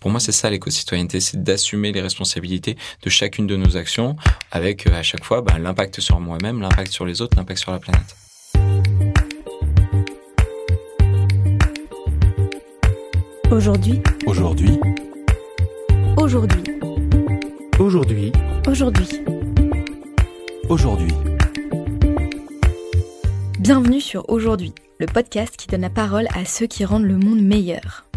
Pour moi, c'est ça l'éco-citoyenneté, c'est d'assumer les responsabilités de chacune de nos actions avec à chaque fois bah, l'impact sur moi-même, l'impact sur les autres, l'impact sur la planète. Aujourd'hui. Aujourd'hui. Aujourd'hui. Aujourd'hui. Aujourd'hui. Aujourd'hui. Bienvenue sur Aujourd'hui, le podcast qui donne la parole à ceux qui rendent le monde meilleur.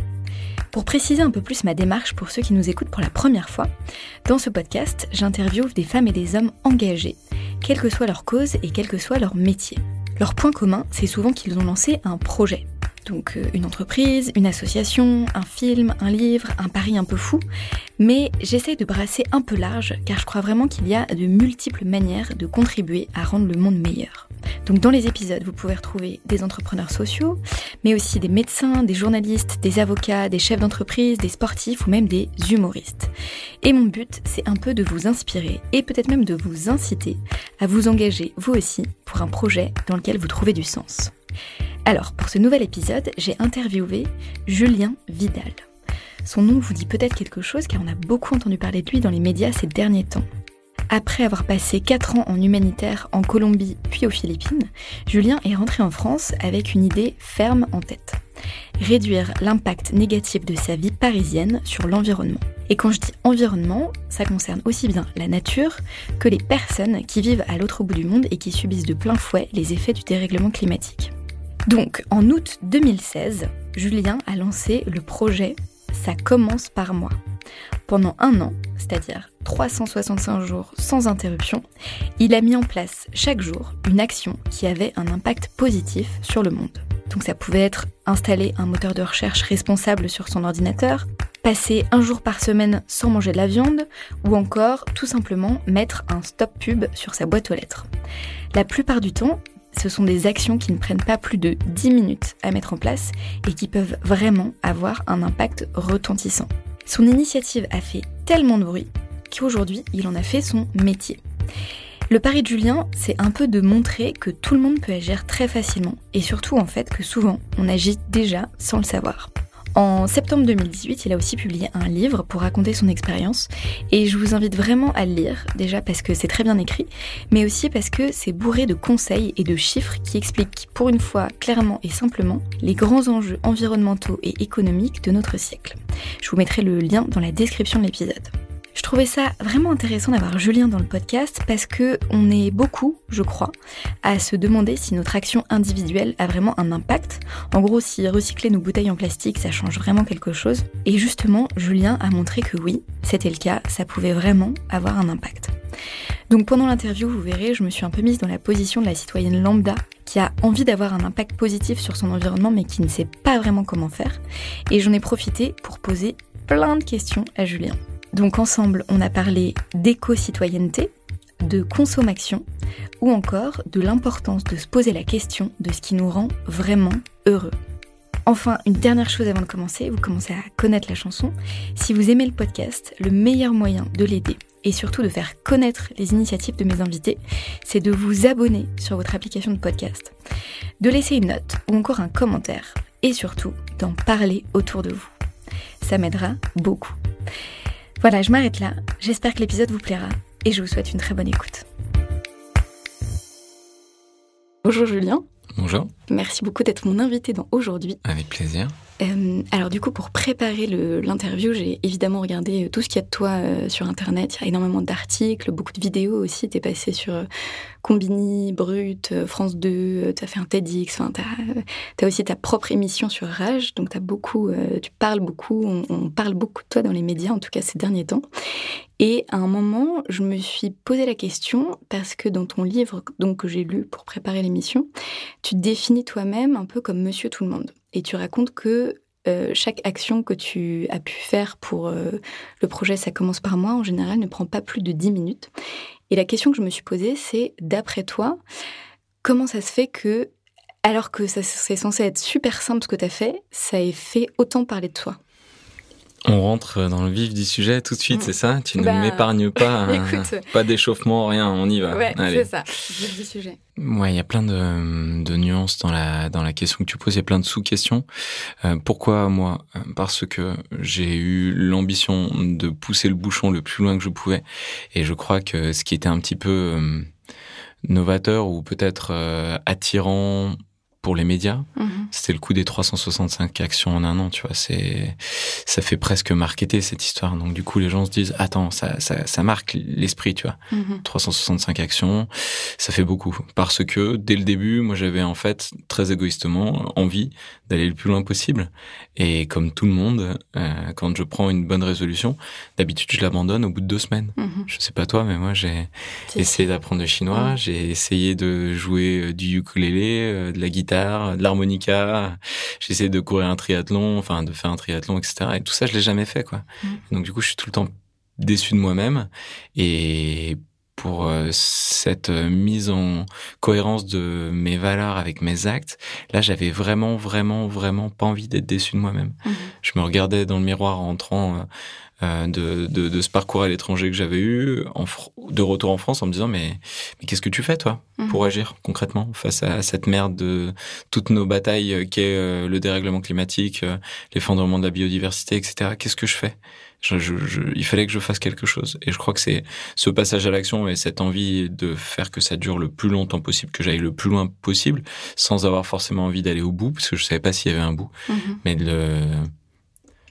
Pour préciser un peu plus ma démarche pour ceux qui nous écoutent pour la première fois, dans ce podcast, j'interviewe des femmes et des hommes engagés, quelle que soit leur cause et quel que soit leur métier. Leur point commun, c'est souvent qu'ils ont lancé un projet. Donc euh, une entreprise, une association, un film, un livre, un pari un peu fou. Mais j'essaye de brasser un peu large car je crois vraiment qu'il y a de multiples manières de contribuer à rendre le monde meilleur. Donc dans les épisodes, vous pouvez retrouver des entrepreneurs sociaux, mais aussi des médecins, des journalistes, des avocats, des chefs d'entreprise, des sportifs ou même des humoristes. Et mon but, c'est un peu de vous inspirer et peut-être même de vous inciter à vous engager vous aussi pour un projet dans lequel vous trouvez du sens. Alors, pour ce nouvel épisode, j'ai interviewé Julien Vidal. Son nom vous dit peut-être quelque chose car on a beaucoup entendu parler de lui dans les médias ces derniers temps. Après avoir passé 4 ans en humanitaire en Colombie puis aux Philippines, Julien est rentré en France avec une idée ferme en tête. Réduire l'impact négatif de sa vie parisienne sur l'environnement. Et quand je dis environnement, ça concerne aussi bien la nature que les personnes qui vivent à l'autre bout du monde et qui subissent de plein fouet les effets du dérèglement climatique. Donc, en août 2016, Julien a lancé le projet Ça commence par moi. Pendant un an, c'est-à-dire 365 jours sans interruption, il a mis en place chaque jour une action qui avait un impact positif sur le monde. Donc ça pouvait être installer un moteur de recherche responsable sur son ordinateur, passer un jour par semaine sans manger de la viande, ou encore tout simplement mettre un stop pub sur sa boîte aux lettres. La plupart du temps, ce sont des actions qui ne prennent pas plus de 10 minutes à mettre en place et qui peuvent vraiment avoir un impact retentissant. Son initiative a fait tellement de bruit qu'aujourd'hui, il en a fait son métier. Le pari de Julien, c'est un peu de montrer que tout le monde peut agir très facilement et surtout en fait que souvent on agit déjà sans le savoir. En septembre 2018, il a aussi publié un livre pour raconter son expérience et je vous invite vraiment à le lire, déjà parce que c'est très bien écrit, mais aussi parce que c'est bourré de conseils et de chiffres qui expliquent pour une fois clairement et simplement les grands enjeux environnementaux et économiques de notre siècle. Je vous mettrai le lien dans la description de l'épisode. Je trouvais ça vraiment intéressant d'avoir Julien dans le podcast parce que on est beaucoup, je crois, à se demander si notre action individuelle a vraiment un impact. En gros, si recycler nos bouteilles en plastique, ça change vraiment quelque chose. Et justement, Julien a montré que oui, c'était le cas, ça pouvait vraiment avoir un impact. Donc pendant l'interview, vous verrez, je me suis un peu mise dans la position de la citoyenne lambda qui a envie d'avoir un impact positif sur son environnement mais qui ne sait pas vraiment comment faire. Et j'en ai profité pour poser plein de questions à Julien. Donc ensemble, on a parlé d'éco-citoyenneté, de consommation ou encore de l'importance de se poser la question de ce qui nous rend vraiment heureux. Enfin, une dernière chose avant de commencer, vous commencez à connaître la chanson. Si vous aimez le podcast, le meilleur moyen de l'aider et surtout de faire connaître les initiatives de mes invités, c'est de vous abonner sur votre application de podcast, de laisser une note ou encore un commentaire et surtout d'en parler autour de vous. Ça m'aidera beaucoup. Voilà, je m'arrête là. J'espère que l'épisode vous plaira et je vous souhaite une très bonne écoute. Bonjour Julien. Bonjour. Merci beaucoup d'être mon invité dans Aujourd'hui. Avec plaisir. Euh, alors du coup, pour préparer l'interview, j'ai évidemment regardé euh, tout ce qu'il y a de toi euh, sur Internet. Il y a énormément d'articles, beaucoup de vidéos aussi. Tu es passé sur Combini, Brut, France 2, tu as fait un TEDx. tu as, aussi ta propre émission sur Rage. Donc beaucoup, tu parles beaucoup, on, on, parle beaucoup de toi dans les médias, en tout cas ces derniers temps. Et à un moment, je me suis posé la question parce que dans ton livre donc, que j'ai lu pour préparer l'émission, tu te définis toi-même un peu comme Monsieur Tout le Monde et tu racontes que euh, chaque action que tu as pu faire pour euh, le projet Ça commence par moi, en général, ne prend pas plus de 10 minutes. Et la question que je me suis posée, c'est, d'après toi, comment ça se fait que, alors que c'est censé être super simple ce que tu as fait, ça ait fait autant parler de toi? On rentre dans le vif du sujet tout de suite, Mm. c'est ça? Tu ne Bah, m'épargnes pas, écoute. pas d'échauffement, rien, on y va. Ouais, c'est ça, vif du sujet. Ouais, il y a plein de, de nuances dans la dans la question que tu poses. Il y a plein de sous-questions. Euh, pourquoi moi? Parce que j'ai eu l'ambition de pousser le bouchon le plus loin que je pouvais, et je crois que ce qui était un petit peu euh, novateur ou peut-être euh, attirant pour les médias, Mhm. c'était le coup des 365 actions en un an, tu vois. C'est, ça fait presque marketer cette histoire. Donc du coup, les gens se disent, attends, ça, ça, ça marque l'esprit, tu vois. Mhm. 365 actions, ça fait beaucoup. Parce que dès le début, moi j'avais en fait très égoïstement envie d'aller le plus loin possible. Et comme tout le monde, euh, quand je prends une bonne résolution, d'habitude je l'abandonne au bout de deux semaines. Mhm. Je sais pas toi, mais moi j'ai essayé d'apprendre le chinois, Mhm. j'ai essayé de jouer euh, du ukulélé, euh, de la guitare, de l'harmonica, j'ai essayé de courir un triathlon, enfin de faire un triathlon, etc. Et tout ça, je l'ai jamais fait, quoi. Mhm. Donc du coup, je suis tout le temps déçu de moi-même. Et pour euh, cette euh, mise en cohérence de mes valeurs avec mes actes, là, j'avais vraiment, vraiment, vraiment pas envie d'être déçu de moi-même. Mhm. Je me regardais dans le miroir en rentrant euh, de, de, de ce parcours à l'étranger que j'avais eu, en, de retour en France, en me disant mais, mais qu'est-ce que tu fais toi Mhm. pour agir concrètement face à cette merde de toutes nos batailles qu'est le dérèglement climatique, l'effondrement de la biodiversité, etc. Qu'est-ce que je fais? Je, je, je- Il fallait que je fasse quelque chose. Et je crois que c'est ce passage à l'action et cette envie de faire que ça dure le plus longtemps possible, que j'aille le plus loin possible, sans avoir forcément envie d'aller au bout, parce que je savais pas s'il y avait un bout Mhm. mais le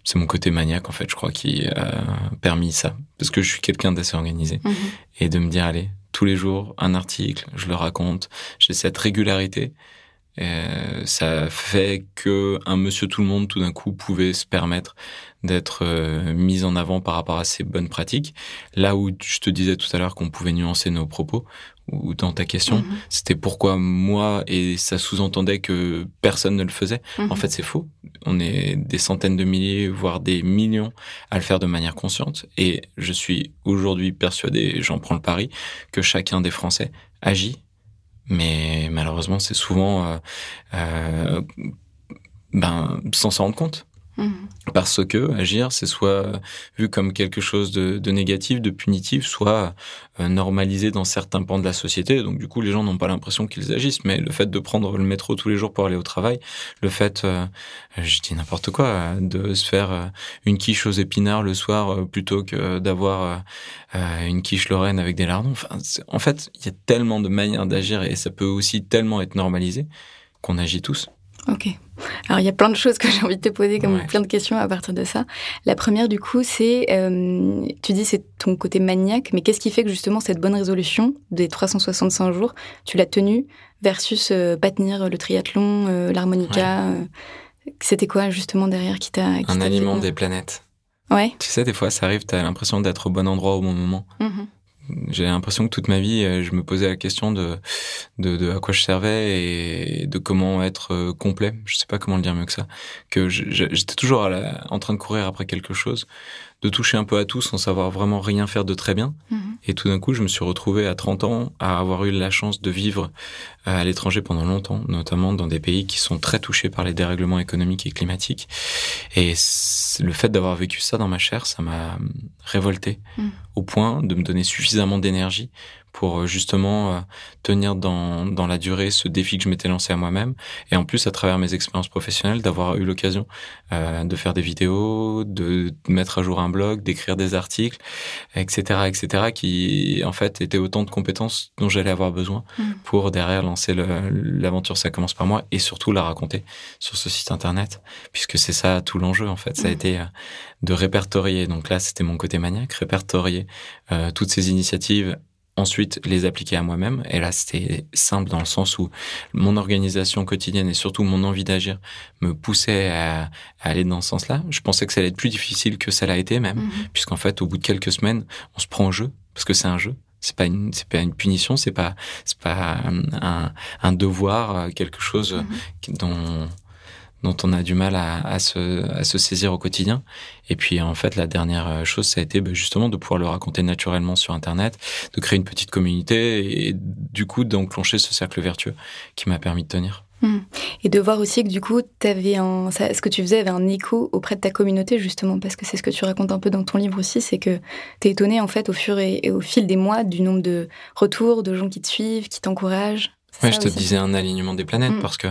c'est mon côté maniaque en fait je crois qui a permis ça parce que je suis quelqu'un d'assez organisé Mhm. et de me dire allez tous les jours un article je le raconte j'ai cette régularité Euh, ça fait que un monsieur tout le monde tout d'un coup pouvait se permettre d'être euh, mis en avant par rapport à ses bonnes pratiques là où je te disais tout à l'heure qu'on pouvait nuancer nos propos ou dans ta question Mhm. c'était pourquoi moi et ça sous-entendait que personne ne le faisait Mhm. en fait, c'est faux. On est des centaines de milliers, voire des millions à le faire de manière consciente. Et je suis aujourd'hui persuadé, j'en prends le pari, que chacun des Français agit. Mais malheureusement, c'est souvent euh, euh, ben, sans s'en rendre compte. Mhm. Parce que agir, c'est soit vu comme quelque chose de, négatif, de punitif, soit euh, normalisé dans certains pans de la société. Donc du coup, les gens n'ont pas l'impression qu'ils agissent. Mais le fait de prendre le métro tous les jours pour aller au travail, le fait, euh, je dis n'importe quoi, de se faire euh, une quiche aux épinards le soir plutôt que d'avoir une quiche lorraine avec des lardons. Enfin, en fait, il y a tellement de manières d'agir et ça peut aussi tellement être normalisé qu'on agit tous. Ok. Alors, il y a plein de choses que j'ai envie de te poser, comme Ouais. plein de questions à partir de ça. La première, du coup, c'est, euh, tu dis c'est ton côté maniaque, mais qu'est-ce qui fait que justement cette bonne résolution des 365 jours, tu l'as tenue versus euh, pas tenir le triathlon, euh, l'harmonica C'était quoi justement derrière qui t'a... Un aliment des planètes. Ouais. Tu sais, des fois, ça arrive, t'as l'impression d'être au bon endroit au bon moment. Mhm. J'ai l'impression que toute ma vie, euh, je me posais la question de, de, de à quoi je servais et de comment être euh, complet. Je sais pas comment le dire mieux que ça. Que j'étais toujours en train de courir après quelque chose, de toucher un peu à tout sans savoir vraiment rien faire de très bien. Mhm. Et tout d'un coup, je me suis retrouvé à 30 ans à avoir eu la chance de vivre euh, à l'étranger pendant longtemps, notamment dans des pays qui sont très touchés par les dérèglements économiques et climatiques. Et le fait d'avoir vécu ça dans ma chair, ça m'a hum, révolté Mm. au point de me donner suffisamment d'énergie pour euh, justement euh, tenir dans, dans la durée ce défi que je m'étais lancé à moi-même. Et en plus, à travers mes expériences professionnelles, d'avoir eu l'occasion euh, de faire des vidéos, de mettre à jour un blog, d'écrire des articles, etc., etc., qui en fait étaient autant de compétences dont j'allais avoir besoin Mm. pour derrière lancer l'aventure. Ça commence par moi et surtout la raconter sur ce site internet, puisque c'est ça tout l'enjeu en fait. Ça a Mm. été euh, de répertorier. Donc là, c'était mon côté maniaque, répertorier euh, toutes ces initiatives. Ensuite, les appliquer à moi-même. Et là, c'était simple dans le sens où mon organisation quotidienne et surtout mon envie d'agir me poussait à, à aller dans ce sens-là. Je pensais que ça allait être plus difficile que ça l'a été même Mhm. puisqu'en fait, au bout de quelques semaines, on se prend au jeu parce que c'est un jeu. C'est pas une, c'est pas une punition, c'est pas, c'est pas un, un, devoir, euh, quelque chose Mhm. qui- dont dont on a du mal à, se, saisir au quotidien. Et puis en fait, la dernière euh, chose, ça a été bah, justement de pouvoir le raconter naturellement sur Internet, de créer une petite communauté et du coup d'enclencher ce cercle vertueux qui m'a permis de tenir. Hmm. Et de voir aussi que du coup, avais ce que tu faisais avait un écho auprès de ta communauté, justement, parce que c'est ce que tu racontes un peu dans ton livre aussi, c'est que tu es étonné, en fait, au fur et, au fil des mois, du nombre de retours, de gens qui te suivent, qui t'encouragent. Ouais, je te disais un alignement des planètes, hmm. parce que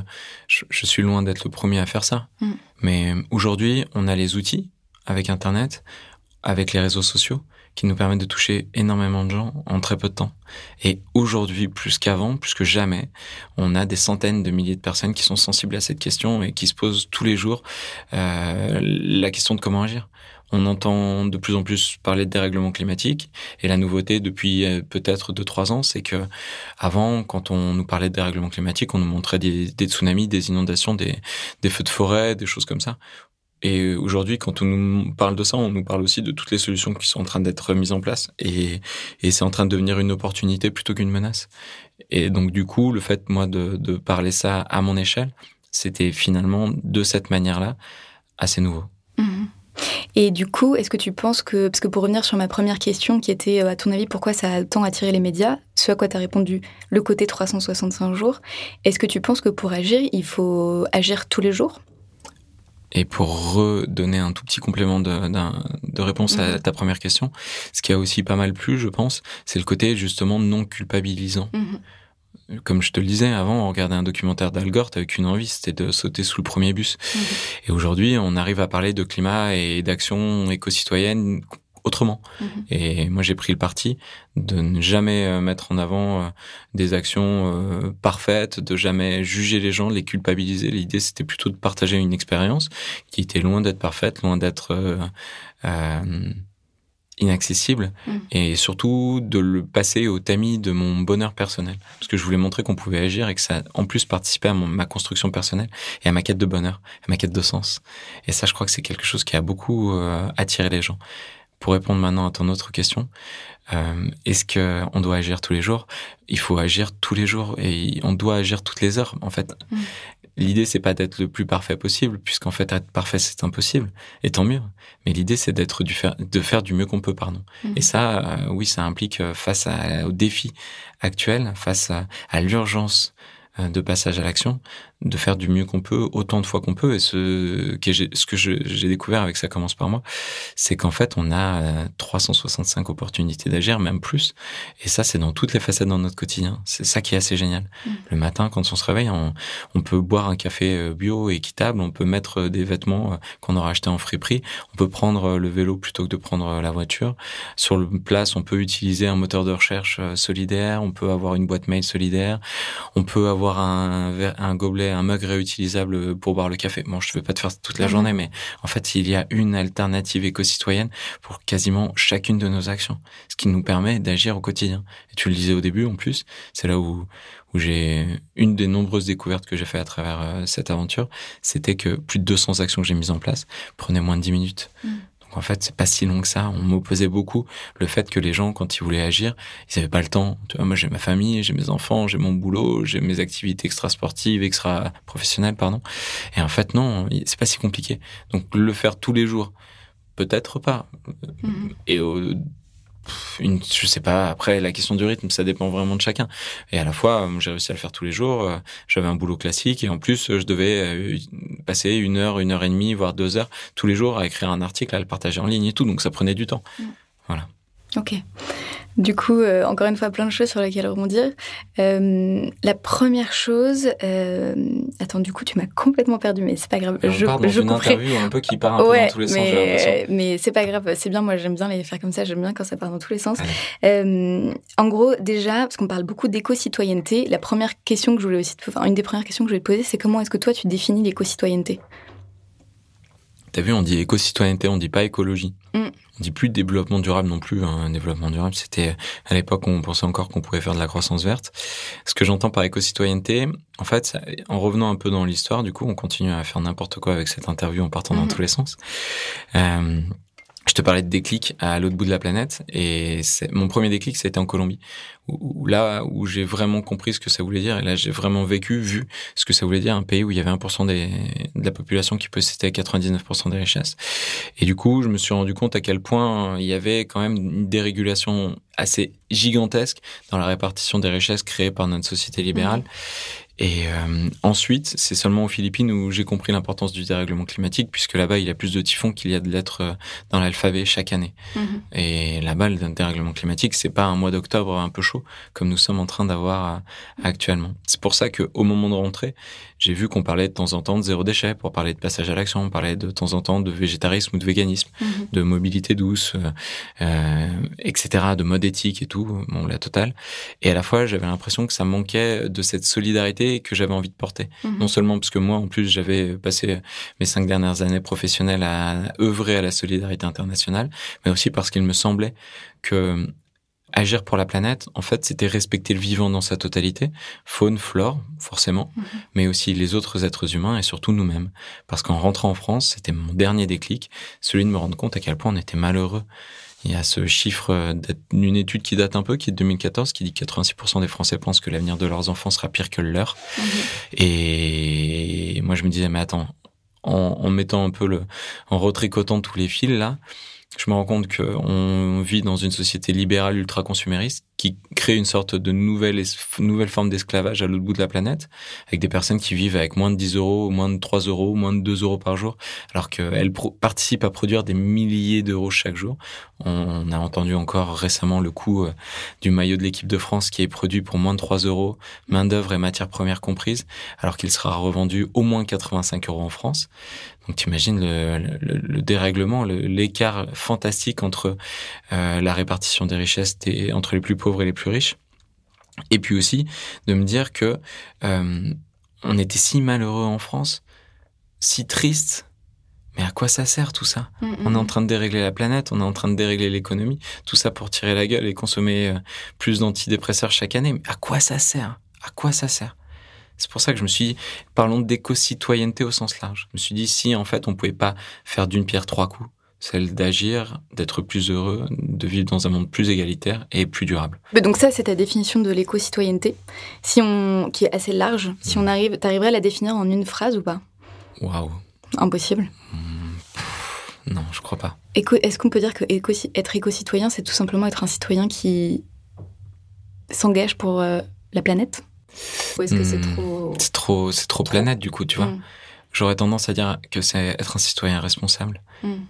je, suis loin d'être le premier à faire ça. Hmm. Mais aujourd'hui, on a les outils avec Internet, avec les réseaux sociaux, qui nous permettent de toucher énormément de gens en très peu de temps. Et aujourd'hui, plus qu'avant, plus que jamais, on a des centaines de milliers de personnes qui sont sensibles à cette question et qui se posent tous les jours euh, la question de comment agir. On entend de plus en plus parler de dérèglement climatique et la nouveauté depuis euh, peut-être deux trois ans, c'est que avant, quand on nous parlait de dérèglement climatique, on nous montrait des, tsunamis, des inondations, des, feux de forêt, des choses comme ça. Et aujourd'hui, quand on nous parle de ça, on nous parle aussi de toutes les solutions qui sont en train d'être mises en place. Et, c'est en train de devenir une opportunité plutôt qu'une menace. Et donc, du coup, le fait, moi, de, de parler ça à mon échelle, c'était finalement de cette manière-là assez nouveau. Mmh. Et du coup, est-ce que tu penses que, parce que pour revenir sur ma première question qui était, euh, à ton avis, pourquoi ça a tant attiré les médias, ce à quoi tu as répondu, le côté 365 jours, est-ce que tu penses que pour agir, il faut agir tous les jours? Et pour redonner un tout petit complément de, de réponse à mhm. ta première question, ce qui a aussi pas mal plu, je pense, c'est le côté justement non culpabilisant. Mhm. Comme je te le disais avant, on regardait un documentaire d'Al Gore, t'avais qu'une envie, c'était de sauter sous le premier bus. Mhm. Et aujourd'hui, on arrive à parler de climat et d'action éco-citoyenne autrement. Mhm. Et moi, j'ai pris le parti de ne jamais euh, mettre en avant euh, des actions euh, parfaites, de jamais juger les gens, les culpabiliser. L'idée, c'était plutôt de partager une expérience qui était loin d'être parfaite, loin d'être euh, inaccessible, mhm. et surtout de le passer au tamis de mon bonheur personnel. Parce que je voulais montrer qu'on pouvait agir et que ça, en plus, participait à ma construction personnelle et à ma quête de bonheur, à ma quête de sens. Et ça, je crois que c'est quelque chose qui a beaucoup attiré les gens pour répondre maintenant à ton autre question, euh, est-ce que on doit agir tous les jours? Il faut agir tous les jours et on doit agir toutes les heures. En fait, mm. L'idée c'est pas d'être le plus parfait possible, puisqu'en fait être parfait c'est impossible, et tant mieux. Mais l'idée c'est d'être du faire, de faire du mieux qu'on peut, pardon. Mm. Et ça, euh, oui, ça implique euh, face à, aux défis actuels, face à, à l'urgence euh, de passage à l'action, de faire du mieux qu'on peut, autant de fois qu'on peut. Et ce que j'ai, ce que j'ai découvert avec ça commence par moi, c'est qu'en fait, on a 365 euh, opportunités d'agir, même plus. Et ça, c'est dans toutes les facettes dans notre quotidien. C'est ça qui est assez génial. Mm. Le matin, quand on se réveille, on, on, peut boire un café euh, bio équitable, on peut mettre des vêtements qu'on aura achetés en friperie, on peut prendre le vélo plutôt que de prendre la voiture. Sur le place, on peut utiliser un moteur de recherche solidaire, on peut avoir une boîte mail solidaire, on peut avoir avoir un, un gobelet, un mug réutilisable pour boire le café. Bon, je ne vais pas te faire toute la mhm. journée, mais en fait, il y a une alternative éco-citoyenne pour quasiment chacune de nos actions, ce qui nous permet d'agir au quotidien. Et tu le disais au début, en plus, c'est là où, où j'ai une des nombreuses découvertes que j'ai fait à travers euh, cette aventure, c'était que plus de 200 actions que j'ai mises en place prenaient moins de 10 minutes. Mhm en fait, c'est pas si long que ça. On m'opposait beaucoup le fait que les gens, quand ils voulaient agir, ils avaient pas le temps. Tu vois, moi, j'ai ma famille, j'ai mes enfants, j'ai mon boulot, j'ai mes activités extra-sportives, extra-professionnelles, pardon. Et en fait, non, c'est pas si compliqué. Donc, le faire tous les jours, peut-être pas. Mm-hmm. Et au une, je sais pas, après, la question du rythme, ça dépend vraiment de chacun. Et à la fois, euh, j'ai réussi à le faire tous les jours. Euh, j'avais un boulot classique et en plus, je devais euh, passer une heure, une heure et demie, voire deux heures tous les jours à écrire un article, à le partager en ligne et tout. Donc ça prenait du temps. Mm. Voilà. Ok. Du coup, euh, encore une fois, plein de choses sur lesquelles rebondir. Euh, la première chose, euh, attends, du coup, tu m'as complètement perdu, mais c'est pas grave. je, on part dans une interview un peu qui part un peu dans tous les mais, sens. Mais c'est pas grave, c'est bien. Moi, j'aime bien les faire comme ça. J'aime bien quand ça part dans tous les sens. en gros, déjà, parce qu'on parle beaucoup d'éco-citoyenneté, la première question que je voulais aussi, te... enfin, une des premières questions que je voulais te poser, c'est comment est-ce que toi tu définis l'éco-citoyenneté? T'as vu, on dit éco-citoyenneté, on dit pas écologie. Mm on dit plus de développement durable non plus. Un hein. développement durable, c'était à l'époque où on pensait encore qu'on pouvait faire de la croissance verte. Ce que j'entends par éco-citoyenneté, en fait, en revenant un peu dans l'histoire, du coup, on continue à faire n'importe quoi avec cette interview en partant dans mhm. tous les sens. Euh, je te parlais de déclic à l'autre bout de la planète et mon premier déclic c'était en Colombie où, là où j'ai vraiment compris ce que ça voulait dire et là j'ai vraiment vécu vu ce que ça voulait dire un pays où il y avait 1% des, de la population qui possédait 99% des richesses. Et du coup je me suis rendu compte à quel point il y avait quand même une dérégulation assez gigantesque dans la répartition des richesses créées par notre société libérale Et euh, ensuite, c'est seulement aux Philippines où j'ai compris l'importance du dérèglement climatique, puisque là-bas, il y a plus de typhons qu'il y a de lettres euh, dans l'alphabet chaque année. Mhm. Et là-bas, le dérèglement climatique, c'est pas un mois d'octobre un peu chaud, comme nous sommes en train d'avoir euh, actuellement. C'est pour ça qu'au moment de rentrer, j'ai vu qu'on parlait de temps en temps de zéro déchet, pour parler de passage à l'action, on parlait de temps en temps de végétarisme ou de véganisme, Mhm. de mobilité douce, euh, euh, etc., de mode éthique et tout, bon, la totale. Et à la fois, j'avais l'impression que ça manquait de cette solidarité que j'avais envie de porter. Mhm. Non seulement parce que moi, en plus, j'avais passé mes cinq dernières années professionnelles à œuvrer à la solidarité internationale, mais aussi parce qu'il me semblait que agir pour la planète, en fait, c'était respecter le vivant dans sa totalité, faune, flore, forcément, Mhm. mais aussi les autres êtres humains et surtout nous-mêmes. Parce qu'en rentrant en France, c'était mon dernier déclic, celui de me rendre compte à quel point on était malheureux. Il y a ce chiffre d'une étude qui date un peu, qui est de 2014, qui dit que 86% des Français pensent que l'avenir de leurs enfants sera pire que le leur. Mhm. Et moi, je me disais, mais attends, en, en mettant un peu le, en retricotant tous les fils là, je me rends compte qu'on vit dans une société libérale ultra-consumériste qui crée une sorte de nouvelle, forme d'esclavage à l'autre bout de la planète, avec des personnes qui vivent avec moins de 10 euros, moins de 3 euros, moins de 2 euros par jour, alors qu'elles participent à produire des milliers d'euros chaque jour. On a entendu encore récemment le coût euh, du maillot de l'équipe de France qui est produit pour moins de 3 euros, main d'œuvre et matières premières comprises, alors qu'il sera revendu au moins 85 euros en France. Donc tu imagines le, le- le dérèglement, le- l'écart fantastique entre euh, la répartition des richesses entre les plus pauvres et les plus riches. Et puis aussi de me dire que euh, on était si malheureux en France, si triste. Mais à quoi ça sert tout ça? Mhm. On est en train de dérégler la planète, on est en train de dérégler l'économie, tout ça pour tirer la gueule et consommer euh, plus d'antidépresseurs chaque année. Mais à quoi ça sert? À quoi ça sert? C'est pour ça que je me suis dit, parlons d'éco-citoyenneté au sens large. Je me suis dit, si en fait on pouvait pas faire d'une pierre trois coups, celle d'agir, d'être plus heureux, de vivre dans un monde plus égalitaire et plus durable. Donc ça, c'est ta définition de l'éco-citoyenneté, si on... qui est assez large. Si on arrive, t'arriverais à la définir en une phrase ou pas? Waouh Impossible. Non, je crois pas. Est-ce qu'on peut dire que éco- être éco-citoyen, c'est tout simplement être un citoyen qui s'engage pour euh, la planète? Ou est-ce que c'est Hmm. trop... C'est trop, c'est trop Trop. planète du coup, tu vois. Hmm. J'aurais tendance à dire que c'est être un citoyen responsable. Hmm.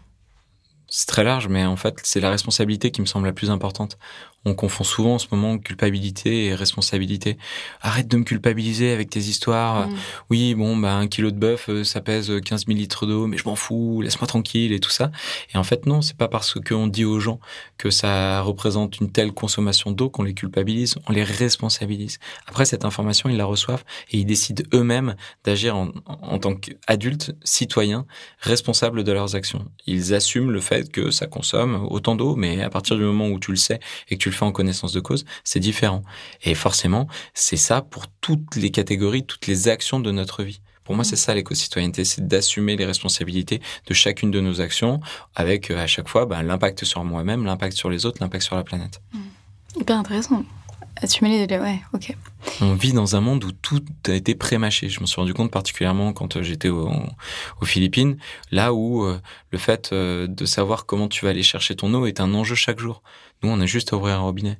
C'est très large, mais en fait, c'est la responsabilité qui me semble la plus importante. On confond souvent en ce moment culpabilité et responsabilité. Arrête de me culpabiliser avec tes histoires. Hmm. Oui, bon, bah, un kilo de bœuf, euh, ça pèse 15 000 litres d'eau, mais je m'en fous, laisse-moi tranquille et tout ça. Et en fait, non, c'est pas parce qu'on dit aux gens que ça représente une telle consommation d'eau qu'on les culpabilise, on les responsabilise. Après, cette information, ils la reçoivent et ils décident eux-mêmes d'agir en, en tant qu'adultes, citoyens, responsables de leurs actions. Ils assument le fait que ça consomme autant d'eau, mais à partir du moment où tu le sais et que tu le fais en connaissance de cause, c'est différent. Et forcément, c'est ça pour toutes les catégories, toutes les actions de notre vie. Pour moi, c'est ça l'éco-citoyenneté, c'est d'assumer les responsabilités de chacune de nos actions, avec euh, à chaque fois bah, l'impact sur moi-même, l'impact sur les autres, l'impact sur la planète. Hyper intéressant. Assumer les... Ouais, ok. On vit dans un monde où tout a été pré-mâché. Je m'en suis rendu compte particulièrement quand euh, j'étais au- aux Philippines, là où euh, le fait euh, de savoir comment tu vas aller chercher ton eau est un enjeu chaque jour. Nous, on a juste à ouvrir un robinet.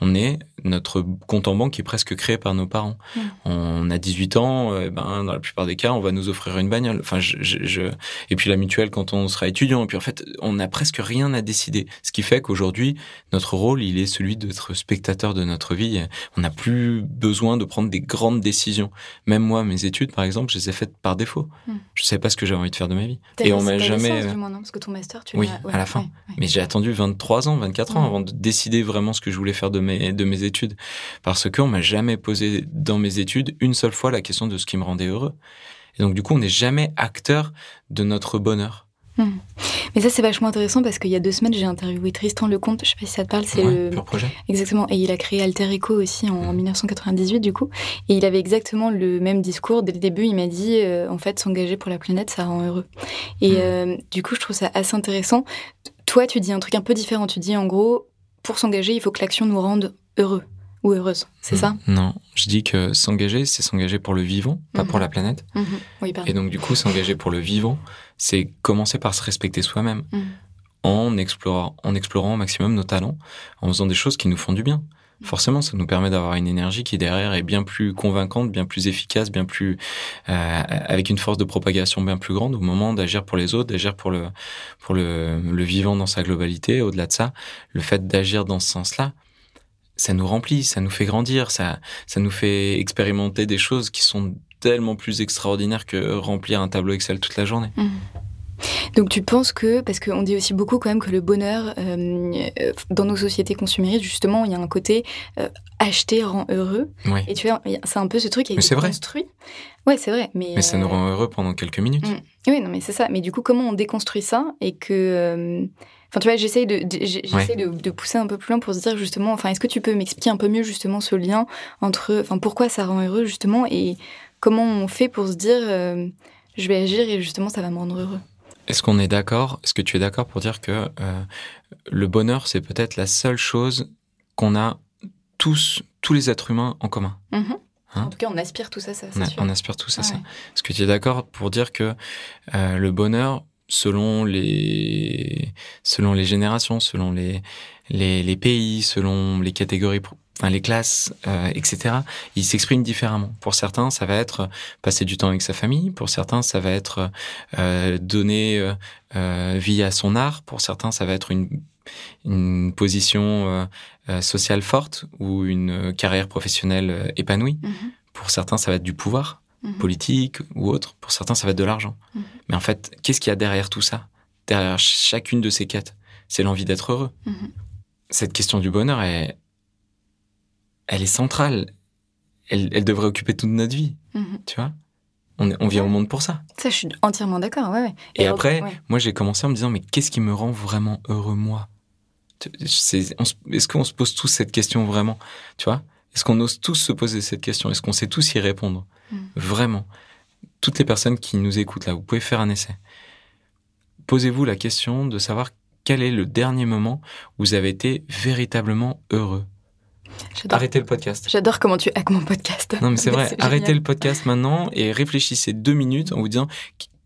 On est notre compte en banque qui est presque créé par nos parents. Mm. On a 18 ans, euh, ben dans la plupart des cas, on va nous offrir une bagnole. Enfin, je, je, je- et puis la mutuelle quand on sera étudiant. Et puis en fait, on n'a presque rien à décider. Ce qui fait qu'aujourd'hui, notre rôle, il est celui d'être spectateur de notre vie. On n'a plus besoin de prendre des grandes décisions. Même moi, mes études, par exemple, je les ai faites par défaut. Mm. Je savais pas ce que j'avais envie de faire de ma vie. Et on m'a jamais. licence, euh, du moins, non? Parce que ton master, tu Oui, à la fin. ouais, ouais. mais j'ai attendu 23 ans, 24 ans Mm. avant de décider vraiment ce que je voulais faire de mes, de mes études. Parce qu'on m'a jamais posé dans mes études une seule fois la question de ce qui me rendait heureux. Et donc, du coup, on n'est jamais acteur de notre bonheur. Mais ça, c'est vachement intéressant parce qu'il y a deux semaines, j'ai interviewé Tristan Lecomte. Je sais pas si ça te parle. C'est Ouais, le... projet. Exactement. Et il a créé Alter Eco aussi en Mhm. 1998, du coup. Et il avait exactement le même discours. Dès le début, il m'a dit, euh, en fait, s'engager pour la planète, ça rend heureux. Et Mhm. euh, du coup, je trouve ça assez intéressant. Toi, tu dis un truc un peu différent. Tu dis, en gros, pour s'engager, il faut que l'action nous rende heureux ou heureuse. C'est ça? Non, je dis que s'engager, c'est s'engager pour le vivant, pas pour Mhm. la planète. Mhm. Oui. Et donc, du coup, s'engager pour le vivant, c'est commencer par se respecter soi-même. Mhm. En explorant, en explorant au maximum nos talents, en faisant des choses qui nous font du bien. Forcément, ça nous permet d'avoir une énergie qui derrière est bien plus convaincante, bien plus efficace, bien plus euh, avec une force de propagation bien plus grande au moment d'agir pour les autres, d'agir pour le pour le, vivant dans sa globalité. Au-delà de ça, le fait d'agir dans ce sens-là, ça nous remplit, ça nous fait grandir, ça ça nous fait expérimenter des choses qui sont tellement plus extraordinaires que remplir un tableau Excel toute la journée. Mmh. Donc tu penses que, parce qu'on dit aussi beaucoup quand même que le bonheur, euh, euh, dans nos sociétés consuméristes, justement, il y a un côté euh, acheter rend heureux. Oui. Et tu vois, c'est un peu ce truc qui a été vrai. construit. Ouais, c'est vrai. Mais, Mais ça nous rend heureux pendant quelques minutes. Mm. Oui, non, mais c'est ça. Mais du coup, comment on déconstruit ça et que. Enfin, tu vois, j'essaye de, de- pousser un peu plus loin pour se dire justement, enfin, est-ce que tu peux m'expliquer un peu mieux justement ce lien entre, enfin, pourquoi ça rend heureux justement et comment on fait pour se dire, je vais agir et justement ça va me rendre heureux? Est-ce qu'on est d'accord Est-ce que tu es d'accord pour dire que euh, le bonheur, c'est peut-être la seule chose qu'on a tous, tous les êtres humains en commun? Mhm. Hein? En tout cas, on aspire tout ça, ça on, c'est a- sûr. on aspire tous à Ah ça. ouais. Est-ce que tu es d'accord pour dire que euh, le bonheur, selon les, selon les générations, selon les, les, les pays, selon les catégories, enfin les classes, euh, etc., il s'exprime différemment. Pour certains, ça va être passer du temps avec sa famille. Pour certains, ça va être euh, donner euh, euh, vie à son art. Pour certains, ça va être une, une position euh, euh, sociale forte ou une euh, carrière professionnelle euh, épanouie. Mhm. Pour certains, ça va être du pouvoir Mhm. politique ou autre. Pour certains, ça va être de l'argent. Mhm. Mais en fait, qu'est-ce qu'il y a derrière tout ça? Derrière chacune de ces quêtes, c'est l'envie d'être heureux. Cette question du bonheur, est, elle est centrale. Elle, elle devrait occuper toute notre vie, Mhm. tu vois on, vient au monde pour ça. Ça, je suis entièrement d'accord, ouais, ouais. Et, après, ouais. moi, j'ai commencé en me disant, mais qu'est-ce qui me rend vraiment heureux, moi? Est-ce qu'on se pose tous cette question vraiment? Tu vois? Est-ce qu'on ose tous se poser cette question? Est-ce qu'on sait tous y répondre? Mm. Vraiment. Toutes les personnes qui nous écoutent là, vous pouvez faire un essai. Posez-vous la question de savoir quel est le dernier moment où vous avez été véritablement heureux. Arrêtez le podcast. J'adore comment tu hackes mon podcast. Non, mais c'est vrai. Arrêtez le podcast maintenant et réfléchissez deux minutes en vous disant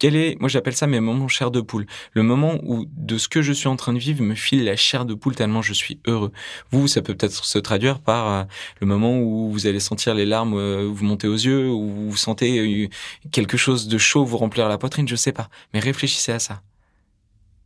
quel est, moi j'appelle ça mes moments chair de poule. Le moment où de ce que je suis en train de vivre me file la chair de poule tellement je suis heureux. Vous, ça peut peut-être se traduire par euh, le moment où vous allez sentir les larmes euh, vous monter aux yeux, ou vous sentez euh, quelque chose de chaud vous remplir la poitrine, je sais pas. Mais réfléchissez à ça.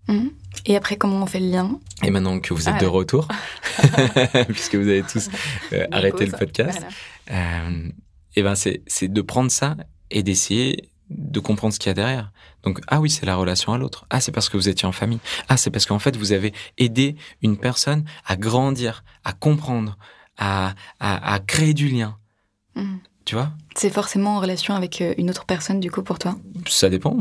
Mhm. Et après, comment on fait le lien? Et maintenant que vous êtes Ah. de retour, puisque vous avez tous euh, arrêté le podcast, Voilà. euh, et ben c'est de prendre ça et d'essayer de comprendre ce qu'il y a derrière. Donc ah oui, c'est la relation à l'autre. Ah c'est parce que vous étiez en famille. Ah c'est parce qu'en fait vous avez aidé une personne à grandir, à comprendre, à à, à créer du lien. Mhm. Tu vois C'est forcément en relation avec euh, une autre personne, du coup, pour toi? Ça dépend.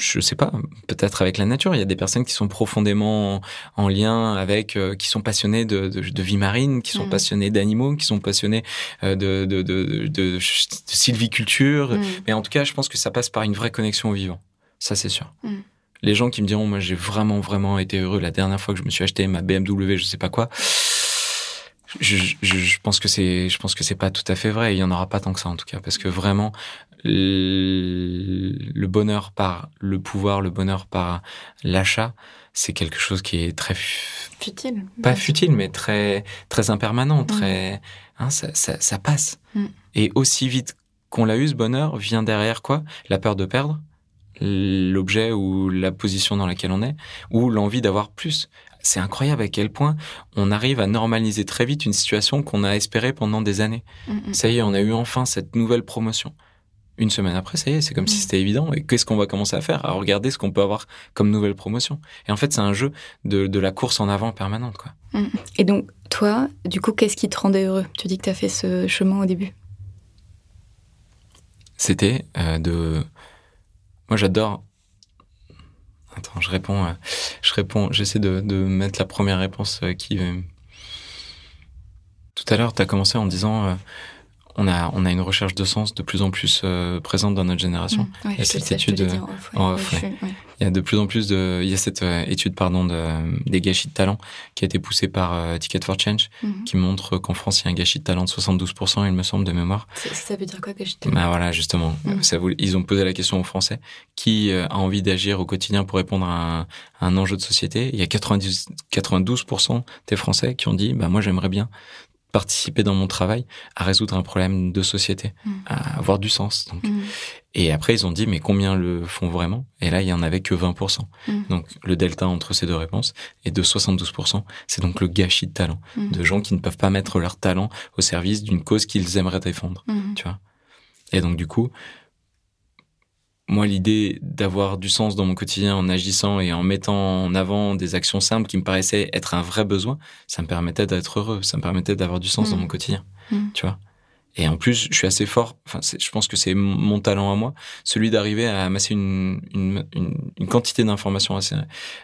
Je sais pas. Peut-être avec la nature. Il y a des personnes qui sont profondément en lien avec, euh, qui sont passionnées de, de, de vie marine, qui sont Mhm. passionnées d'animaux, qui sont passionnées euh, de, sylviculture. Mhm. Mais en tout cas, je pense que ça passe par une vraie connexion au vivant. Ça, c'est sûr. Mm. Les gens qui me diront, moi, j'ai vraiment, vraiment été heureux la dernière fois que je me suis acheté ma BMW, je sais pas quoi. Je, je, je pense que c'est, je pense que c'est pas tout à fait vrai. Il y en aura pas tant que ça, en tout cas, parce que vraiment, le bonheur par le pouvoir, le bonheur par l'achat, c'est quelque chose qui est très fu- Futile. pas futile, mais très très impermanent, très hein, ça, ça, ça passe. Mm. Et aussi vite qu'on l'a eu, ce bonheur vient derrière quoi? La peur de perdre l'objet ou la position dans laquelle on est, ou l'envie d'avoir plus. C'est incroyable à quel point on arrive à normaliser très vite une situation qu'on a espérée pendant des années. sûr. Mhm. Ça y est, on a eu enfin cette nouvelle promotion. Une semaine après, ça y est, c'est comme si Mm. c'était évident. Et qu'est-ce qu'on va commencer à faire? À regarder ce qu'on peut avoir comme nouvelle promotion. Et en fait, c'est un jeu de, de la course en avant permanente, quoi. Et donc, toi, du coup, qu'est-ce qui te rendait heureux? Tu dis que tu as fait ce chemin au début. c'était euh, de moi j'adore attends je réponds euh, je réponds j'essaie de, de mettre la première réponse euh, qui euh, tout à l'heure tu as commencé en disant on a on a une recherche de sens de plus en plus euh, présente dans notre génération. Ouais, Il y a cette ça, étude, off, ouais, off, ouais, suis- il y a de plus en plus de il y a cette euh, étude pardon de des gâchis de talent qui a été poussée par euh, Ticket for Change Mhm. qui montre qu'en France il y a un gâchis de talent de 72% il me semble de mémoire Ça veut dire quoi que je te Bah voilà, justement. Mm. Ça voulait- ils ont posé la question aux Français qui a envie d'agir au quotidien pour répondre à un, à un enjeu de société? Il y a 90, 92% des Français qui ont dit bah moi j'aimerais bien participer dans mon travail à résoudre un problème de société, Mm. à avoir du sens. Donc. Mm. Et après, ils ont dit, mais combien le font vraiment? Et là, il y en avait que 20%. Mm. Donc, le delta entre ces deux réponses est de 72%. C'est donc le gâchis de talent, de gens qui ne peuvent pas mettre leur talent au service d'une cause qu'ils aimeraient défendre, tu vois. Et donc, du coup, moi, l'idée d'avoir du sens dans mon quotidien en agissant et en mettant en avant des actions simples qui me paraissaient être un vrai besoin, ça me permettait d'être heureux, ça me permettait d'avoir du sens dans Mm. mon quotidien, Mm. tu vois. Et en plus, je suis assez fort. Enfin, je pense que c'est mon- talent à moi, celui d'arriver à amasser une, une, une, une quantité d'informations assez,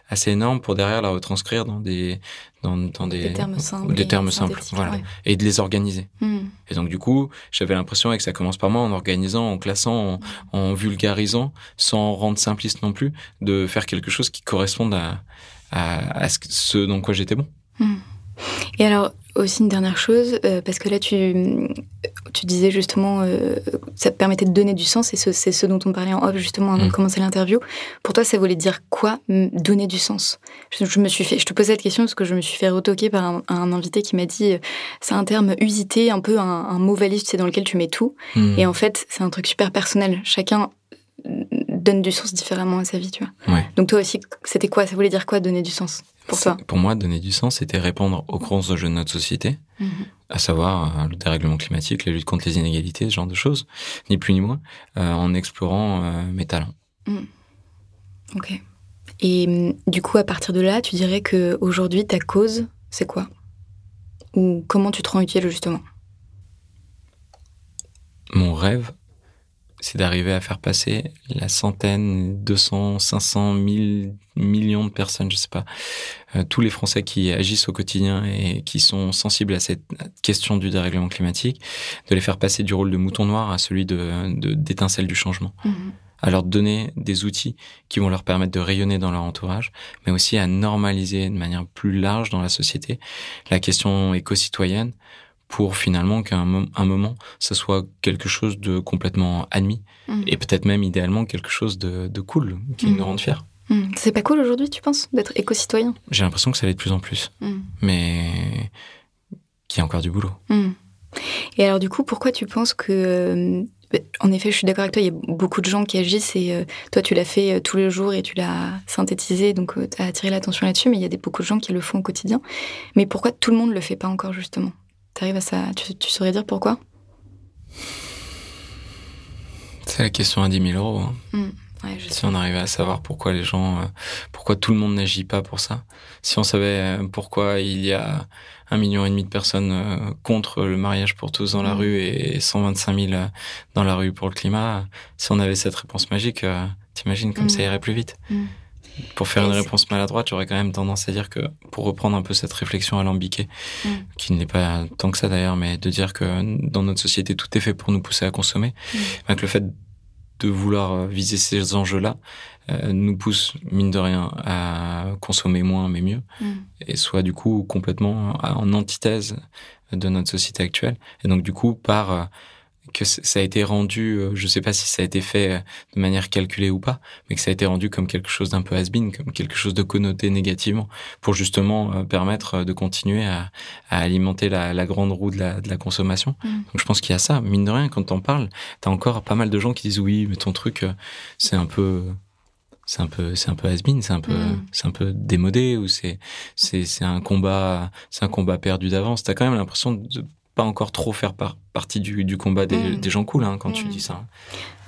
assez énorme pour derrière la retranscrire dans des, dans, dans des, Des termes simples des termes simples, voilà, ouais. et de les organiser. Mhm. Et donc du coup, j'avais l'impression que ça commence par moi en organisant, en classant, en, en vulgarisant, sans rendre simpliste non plus, de faire quelque chose qui corresponde à, à, à ce, ce dans quoi j'étais bon. Mhm. Et alors, aussi une dernière chose, euh, parce que là, tu, tu disais justement, euh, ça te permettait de donner du sens, et ce- c'est ce dont on parlait en off justement avant Mm. de commencer l'interview. Pour toi, ça voulait dire quoi, donner du sens? Je, je me suis fait, je te pose cette question parce que je me suis fait retoquer par un, un invité qui m'a dit, euh, c'est un terme usité, un peu un, un mot valise, tu sais, dans lequel tu mets tout. Hmm. Et en fait, c'est un truc super personnel. Chacun euh, donne du sens différemment à sa vie, tu vois. Ouais. Donc toi aussi, c'était quoi? Ça voulait dire quoi, donner du sens? Pour toi Pour moi, donner du sens, c'était répondre aux grosses enjeux de notre société, Mhm. à savoir euh, le dérèglement climatique, la lutte contre les inégalités, ce genre de choses, ni plus ni moins, euh, en explorant euh, mes talents. Ok. Et hum, du coup, à partir de là, tu dirais que aujourd'hui, ta cause, c'est quoi? Ou comment tu te rends utile justement? Mon rêve, c'est d'arriver à faire passer la centaine, 200, 500, 1000 millions de personnes, je sais pas, euh, tous les Français qui agissent au quotidien et qui sont sensibles à cette question du dérèglement climatique, de les faire passer du rôle de mouton noir à celui de de- d'étincelle du changement. à leur donner des outils qui vont leur permettre de rayonner dans leur entourage, mais aussi à normaliser de manière plus large dans la société la question éco-citoyenne pour finalement qu'à un, mo- un moment, ce soit quelque chose de complètement admis Mhm. et peut-être même idéalement quelque chose de, de cool qui nous rende fiers. C'est pas cool aujourd'hui, tu penses, d'être éco-citoyen? J'ai l'impression que ça l'est de plus en plus, Hum, mais qu'il y a encore du boulot. hum. Et alors, du coup, pourquoi tu penses que. euh, en effet, je suis d'accord avec toi, il y a beaucoup de gens qui agissent et euh, toi, tu l'as fait euh, tous les jours et tu l'as synthétisé, donc tu as attiré l'attention là-dessus, mais il y a des, beaucoup de gens qui le font au quotidien. Mais pourquoi tout le monde le fait pas encore, justement? T'arrives à ça tu, tu saurais dire pourquoi? C'est la question à 10 000 euros. hein. Ouais, je Si sais. on arrivait à savoir pourquoi les gens, euh, pourquoi tout le monde n'agit pas pour ça, si on savait euh, pourquoi il y a un million et demi de personnes euh, contre le mariage pour tous dans la Mm. rue et 125 000 euh, dans la rue pour le climat, si on avait cette réponse magique, t'imagines comme Mm. ça irait plus vite. Pour faire Et une réponse maladroite, j'aurais quand même tendance à dire que, pour reprendre un peu cette réflexion alambiquée, Mm. qui n'est pas tant que ça d'ailleurs, mais de dire que dans notre société, tout est fait pour nous pousser à consommer, Mm. ben, que le fait de vouloir viser ces enjeux-là euh, nous pousse, mine de rien, à consommer moins mais mieux, Mm. et soit du coup complètement en antithèse de notre société actuelle. Et donc du coup, par euh, que ça a été rendu, euh, je sais pas si ça a été fait euh, de manière calculée ou pas, mais que ça a été rendu comme quelque chose d'un peu has-been, comme quelque chose de connoté négativement, pour justement euh, permettre de continuer à, à alimenter la, la grande roue de la, de la consommation. Mm. Donc je pense qu'il y a ça. Mine de rien, quand t'en parles, t'as encore pas mal de gens qui disent oui, mais ton truc, c'est un peu, c'est un peu, c'est un peu has-been, c'est un peu, Mm. c'est un peu démodé ou c'est, c'est, c'est un combat, c'est un combat perdu d'avance. T'as quand même l'impression de pas encore trop faire par- partie du, du combat des, Mm. des gens cool hein, quand tu Mm. dis ça.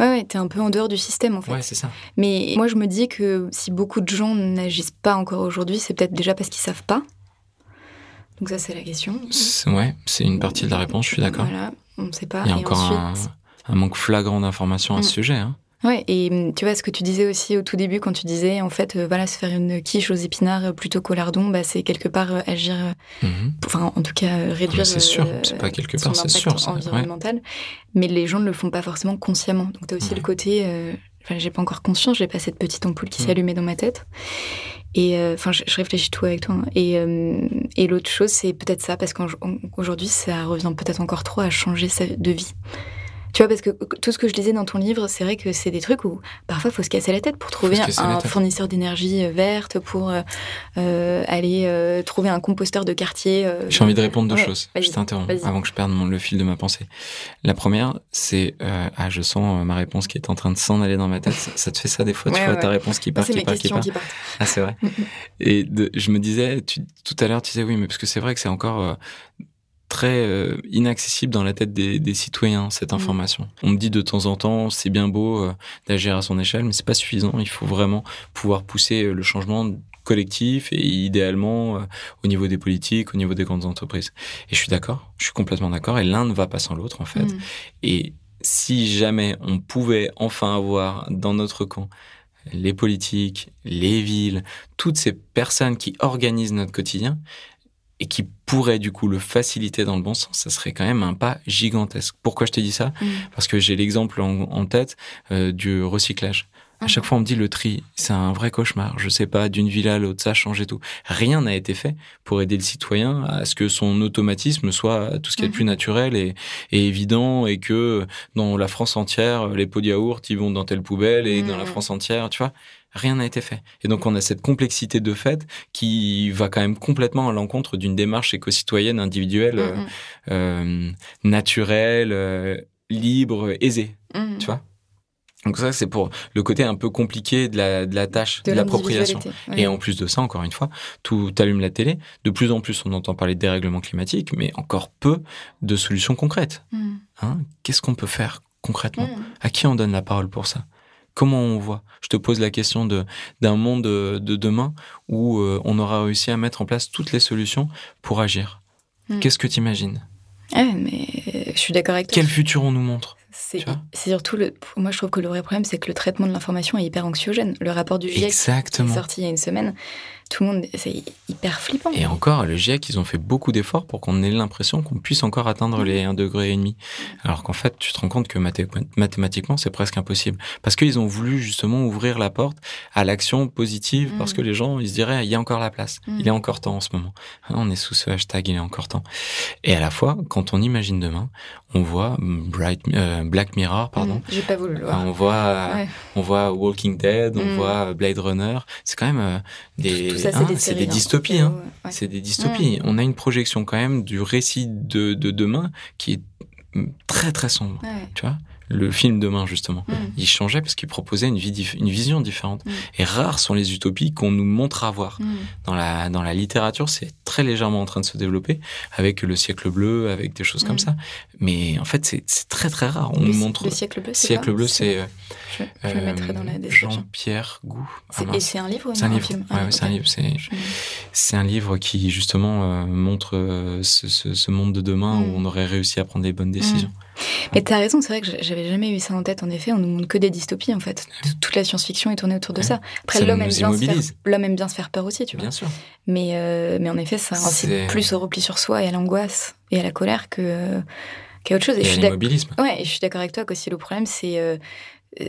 Ouais, ouais, t'es un peu en dehors du système en fait. Ouais, c'est ça. Mais moi, je me dis que si beaucoup de gens n'agissent pas encore aujourd'hui, c'est peut-être déjà parce qu'ils savent pas. Donc ça, c'est la question. Ouais, c'est une partie de la réponse. Je suis d'accord. Voilà, on ne sait pas. Il y a Et encore ensuite, un, un manque flagrant d'informations à ce Mm. sujet. Hein. Ouais, et hum, tu vois ce que tu disais aussi au tout début quand tu disais en fait, euh, voilà, se faire une quiche aux épinards euh, plutôt qu'au lardon, bah, c'est quelque part euh, agir, Mhm. enfin en tout cas euh, réduire. C'est sûr, c'est pas quelque part, c'est sûr, ça, ouais. environnemental. Mais les gens ne le font pas forcément consciemment. Donc tu as aussi Ouais. le côté, enfin j'ai pas encore conscience, j'ai pas cette petite ampoule qui Mm. s'est allumée dans ma tête. Et enfin, je, je réfléchis tout avec toi. hein. Et, euh, et l'autre chose, c'est peut-être ça, parce qu'aujourd'hui, ça revient peut-être encore trop à changer sa, de vie. Tu vois, parce que tout ce que je lisais dans ton livre, c'est vrai que c'est des trucs où parfois il faut se casser la tête pour trouver un fournisseur d'énergie euh, verte, pour euh, euh, aller trouver un composteur de quartier. J'ai envie de répondre deux choses. Je t'interromps avant que je perde le fil de ma pensée. La première, c'est ah, je sens ma réponse qui est en train de s'en aller dans ma tête. Ça, te fait ça des fois, tu vois ta réponse qui part, qui part, qui part. Ah, c'est vrai. Et je me disais, tout à l'heure, tu disais oui, mais parce que c'est vrai que c'est encore très euh, inaccessible dans la tête des, des citoyens cette mmh. information. On me dit de temps en temps c'est bien beau euh, d'agir à son échelle, mais c'est pas suffisant. Il faut vraiment pouvoir pousser euh, le changement collectif et idéalement au niveau des politiques, au niveau des grandes entreprises. Et je suis d'accord, je suis complètement d'accord. Et l'un ne va pas sans l'autre en fait. Mmh. Et si jamais on pouvait enfin avoir dans notre camp les politiques, les villes, toutes ces personnes qui organisent notre quotidien, et qui pourrait du coup le faciliter dans le bon sens, ça serait quand même un pas gigantesque. Pourquoi je te dis ça? Mm. Parce que j'ai l'exemple en, tête euh, du recyclage. À chaque mm. fois, on me dit le tri, c'est un vrai cauchemar. Je sais pas, d'une ville à l'autre, ça change et tout. Rien n'a été fait pour aider le citoyen à ce que son automatisme soit tout ce qui est le plus mm. naturel et, et, évident et que dans la France entière, les pots de yaourt, ils vont dans telle poubelle et dans la France entière, tu vois rien n'a été fait. Et donc on a cette complexité de fait qui va quand même complètement à l'encontre d'une démarche éco-citoyenne individuelle, mm, mm. Euh, euh, naturelle, euh, libre, aisée. Mm. Tu vois? Donc ça, c'est pour le côté un peu compliqué de la, de la tâche, de, l'appropriation. Et en plus de ça, encore une fois, tout allume la télé. De plus en plus, on entend parler de dérèglement climatique, mais encore peu de solutions concrètes. Hein? Qu'est-ce qu'on peut faire concrètement? À qui on donne la parole pour ça? Comment on voit? Je te pose la question de d'un monde de, demain où euh, on aura réussi à mettre en place toutes les solutions pour agir. Hmm. Qu'est-ce que tu imagines? Mais je suis d'accord avec toi. Quel futur on nous montre? C'est surtout le. Moi, je trouve que le vrai problème, c'est que le traitement de l'information est hyper anxiogène. Le rapport du GIEC Exactement. est sorti il y a une semaine tout le monde, c'est hyper flippant. Et encore, le GIEC, ils ont fait beaucoup d'efforts pour qu'on ait l'impression qu'on puisse encore atteindre les 1,5 degré et demi. Alors qu'en fait, tu te rends compte que mathématiquement, c'est presque impossible. Parce qu'ils ont voulu justement ouvrir la porte à l'action positive, parce que mm. les gens, ils se diraient, il y a encore la place. Mm. Il est encore temps en ce moment. Hein, on est sous ce hashtag, il est encore temps. Et à la fois, quand on imagine demain, on voit Bright, euh, Black Mirror, pardon. Mm. J'ai pas voulu le voir. On voit, on voit Walking Dead, on voit Blade Runner. C'est quand même euh, des c'est des, dystopies. Hein. C'est des dystopies. On a une projection quand même du récit de, de demain qui est très très sombre. Tu vois le film Demain, justement. Mm. Il changeait parce qu'il proposait une, vie une vision différente. Mm. Et rares sont les utopies qu'on nous montre à voir. Mm. Dans, la, dans la littérature, c'est très légèrement en train de se développer, avec le siècle bleu, avec des choses comme ça. Mais en fait, c'est très très rare. On le, nous montre. Le siècle bleu, c'est siècle bleu, c'est. Je, mettrai dans la euh. Jean-Pierre Gou. Ah, et c'est un livre ou C'est un, livre. ouais, c'est un livre. C'est un livre qui, justement, euh, montre euh, ce, ce, ce, monde de demain où on aurait réussi à prendre des bonnes décisions. Mais tu as raison, c'est vrai que j'avais jamais eu ça en tête. En effet, on nous montre que des dystopies, en fait. Toute la science-fiction est tournée autour de ça. Après, l'homme aime, bien se faire, l'homme aime bien se faire peur aussi, tu vois. Bien sûr. Mais, euh, mais en effet, ça incite plus au repli sur soi et à l'angoisse et à la colère que, qu'à autre chose. Et, l'immobilisme. Ouais, et je suis d'accord avec toi qu'aussi le problème, c'est, euh, euh,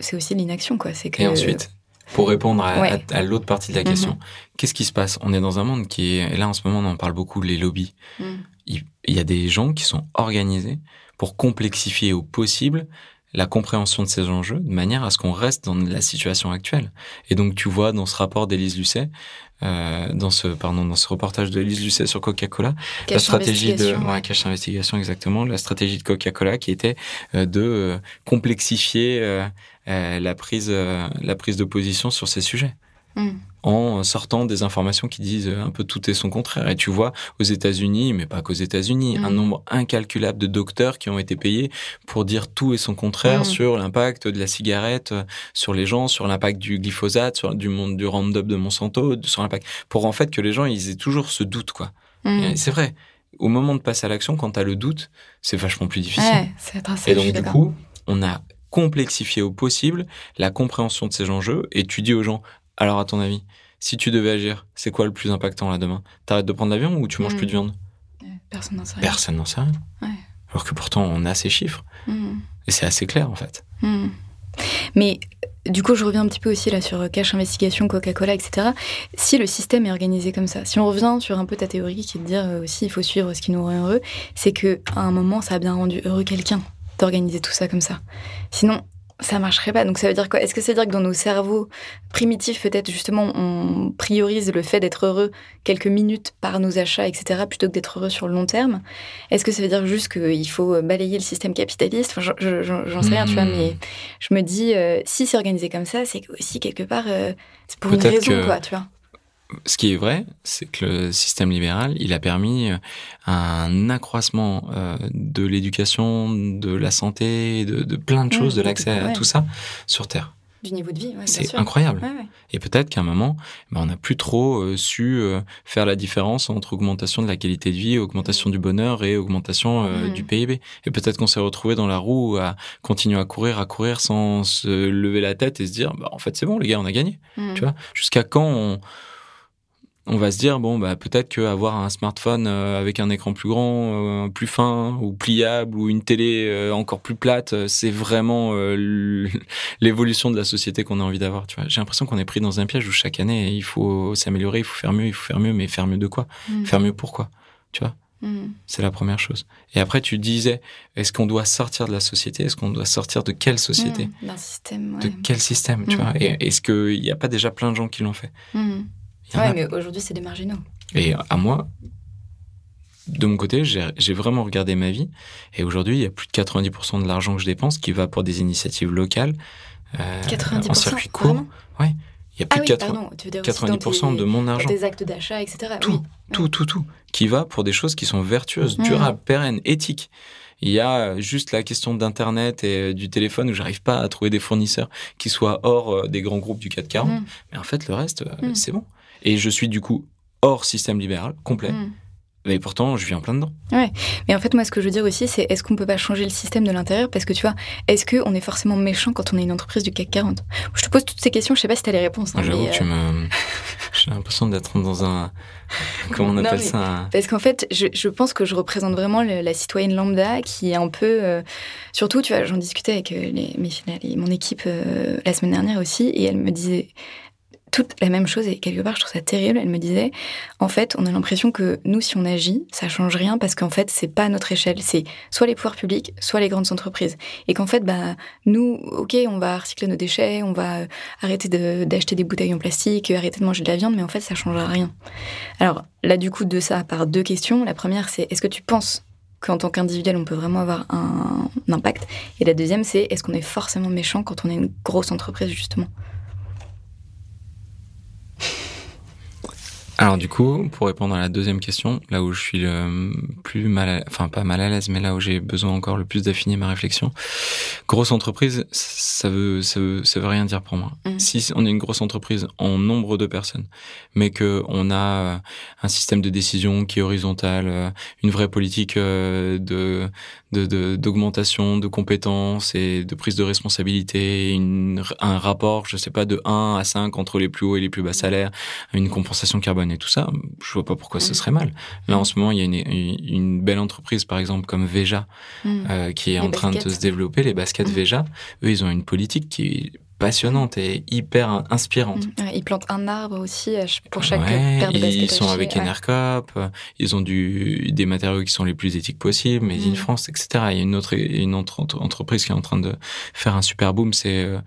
c'est aussi l'inaction, quoi. C'est que, et ensuite pour répondre à, l'autre partie de la question, mhm. qu'est-ce qui se passe? On est dans un monde qui est, et là en ce moment on en parle beaucoup, les lobbies. Mhm. Il, il y a des gens qui sont organisés pour complexifier au possible la compréhension de ces enjeux de manière à ce qu'on reste dans la situation actuelle. Et donc tu vois dans ce rapport d'Élise Lucet, euh, dans ce pardon dans ce reportage d'Élise Lucet sur Coca-Cola, la stratégie de ouais, cache investigation exactement, la stratégie de Coca-Cola qui était euh, de euh, complexifier euh, la prise la prise de position sur ces sujets. Hmm en sortant des informations qui disent un peu tout et son contraire. Et tu vois, aux États-Unis, mais pas qu'aux États-Unis, un mm. nombre incalculable de docteurs qui ont été payés pour dire tout et son contraire mm. sur l'impact de la cigarette sur les gens, sur l'impact du glyphosate, sur du monde du Roundup de Monsanto, sur l'impact pour en fait que les gens ils aient toujours ce doute quoi. Mm. C'est vrai. Au moment de passer à l'action, quand tu as le doute, c'est vachement plus difficile. Ouais, et donc du coup, on a complexifié au possible la compréhension de ces enjeux et tu dis aux gens alors, à ton avis, si tu devais agir, c'est quoi le plus impactant là demain? T'arrêtes de prendre l'avion ou tu manges plus de viande? Personne n'en sait rien. Personne n'en sait rien. Alors que pourtant, on a ces chiffres. Hmm. Et c'est assez clair, en fait. Hmm. Mais du coup, je reviens un petit peu aussi là sur Cash Investigation, Coca-Cola, etc. Si le système est organisé comme ça, si on revient sur un peu ta théorie qui est de dire euh, aussi il faut suivre ce qui nous rend heureux, c'est que à un moment ça a bien rendu heureux quelqu'un. d'organiser tout ça comme ça. Sinon, ça marcherait pas. Donc ça veut dire quoi? Est-ce que ça veut dire que dans nos cerveaux primitifs, peut-être justement, on priorise le fait d'être heureux quelques minutes par nos achats, etc., plutôt que d'être heureux sur le long terme? Est-ce que ça veut dire juste qu'il faut balayer le système capitaliste? Enfin, j'en sais rien, tu vois, mais je me dis, euh, si c'est organisé comme ça, c'est aussi quelque part, euh, c'est pour une raison, quoi, tu vois ce qui est vrai, c'est que le système libéral, il a permis euh, un accroissement euh, de l'éducation, de la santé, de, plein de mmh, choses, de l'accès à tout ça sur Terre. Du niveau de vie, c'est incroyable. Et peut-être qu'à un moment, ben, on n'a plus trop euh, su faire la différence entre augmentation de la qualité de vie, augmentation du bonheur et augmentation mmh. du PIB. Et peut-être qu'on s'est retrouvé dans la roue à continuer à courir, à courir sans se lever la tête et se dire, bah, en fait, c'est bon, les gars, on a gagné. Mmh. Tu vois, jusqu'à quand on on va se dire bon bah peut-être qu'avoir un smartphone euh, avec un écran plus grand, euh, plus fin ou pliable ou une télé euh, encore plus plate, c'est vraiment l'évolution de la société qu'on a envie d'avoir. Tu vois, j'ai l'impression qu'on est pris dans un piège où chaque année il faut s'améliorer, il faut faire mieux, il faut faire mieux, mais faire mieux de quoi? Mm. Faire mieux pourquoi Tu vois? Mm. C'est la première chose. Et après, tu disais, est-ce qu'on doit sortir de la société? Est-ce qu'on doit sortir de quelle société? Mm. D'un système. De quel système, tu vois? Et est-ce qu'il n'y a pas déjà plein de gens qui l'ont fait? Ouais, mais aujourd'hui, c'est des marginaux. Et à moi, de mon côté, j'ai vraiment regardé ma vie. Et aujourd'hui, il y a plus de 90% de l'argent que je dépense qui va pour des initiatives locales. Euh, 90% en circuit court. Ouais. Il y a plus ah de 80, 90% de mon argent. Des actes d'achat, etc. Tout, tout, tout, tout. Qui va pour des choses qui sont vertueuses, mmh. durables, pérennes, éthiques. Il y a juste la question d'Internet et du téléphone où j'arrive pas à trouver des fournisseurs qui soient hors euh, des grands groupes du 440. Mmh. Mais en fait, le reste, euh, mmh. c'est bon. Et je suis du coup hors système libéral, complet. Hmm. Mais pourtant, je vis en plein dedans. Ouais. Mais en fait, moi, ce que je veux dire aussi, c'est est-ce qu'on peut pas changer le système de l'intérieur? Parce que tu vois, est-ce qu'on est forcément méchant quand on est une entreprise du CAC 40 Je te pose toutes ces questions, je sais pas si tu as les réponses. Hein, J'avoue que tu euh, me. J'ai l'impression d'être dans un. Comment on appelle ça? Parce qu'en fait, je, je, pense que je représente vraiment la citoyenne lambda qui est un peu. Euh, surtout, tu vois, j'en discutais avec euh, les, mes, mon équipe la semaine dernière aussi, et elle me disait toute la même chose et quelque part je trouve ça terrible. Elle me disait, en fait, on a l'impression que nous, si on agit, ça change rien parce qu'en fait, c'est pas à notre échelle. C'est soit les pouvoirs publics, soit les grandes entreprises. Et qu'en fait, bah, nous, ok, on va recycler nos déchets, on va arrêter d'acheter des bouteilles en plastique, arrêter de manger de la viande, mais en fait, ça changera rien. Alors là, du coup, de ça, par deux questions. La première, c'est est-ce que tu penses qu'en tant qu'individuel, on peut vraiment avoir un impact? Et la deuxième, c'est est-ce qu'on est forcément méchant quand on est une grosse entreprise, justement? Alors du coup, pour répondre à la deuxième question, là où je suis le plus mal, à, enfin pas mal à l'aise, mais là où j'ai besoin encore le plus d'affiner ma réflexion, grosse entreprise, ça veut, ça veut, ça veut rien dire pour moi. Mmh. Si on est une grosse entreprise en nombre de personnes, mais que on a un système de décision qui est horizontal, une vraie politique euh, de d'augmentation de, de, compétences et de prise de responsabilité, une, un rapport, je sais pas, de 1 à 5 entre les plus hauts et les plus bas salaires, une compensation carbone et tout ça, je vois pas pourquoi ce mm. serait mal. Là, en ce moment, il y a une, une belle entreprise, par exemple, comme Veja, mm. euh, qui est en train de se développer, les baskets mm. Veja. Eux, ils ont une politique qui passionnante et hyper inspirante. Mm. ils plantent un arbre aussi euh, pour chaque paire de Ils sont avec Enercop, euh, ils ont du, des matériaux qui sont les plus éthiques possibles, mais in mm. France, etc. Il y a une autre, une autre entreprise qui est en train de faire un super boom, c'est euh,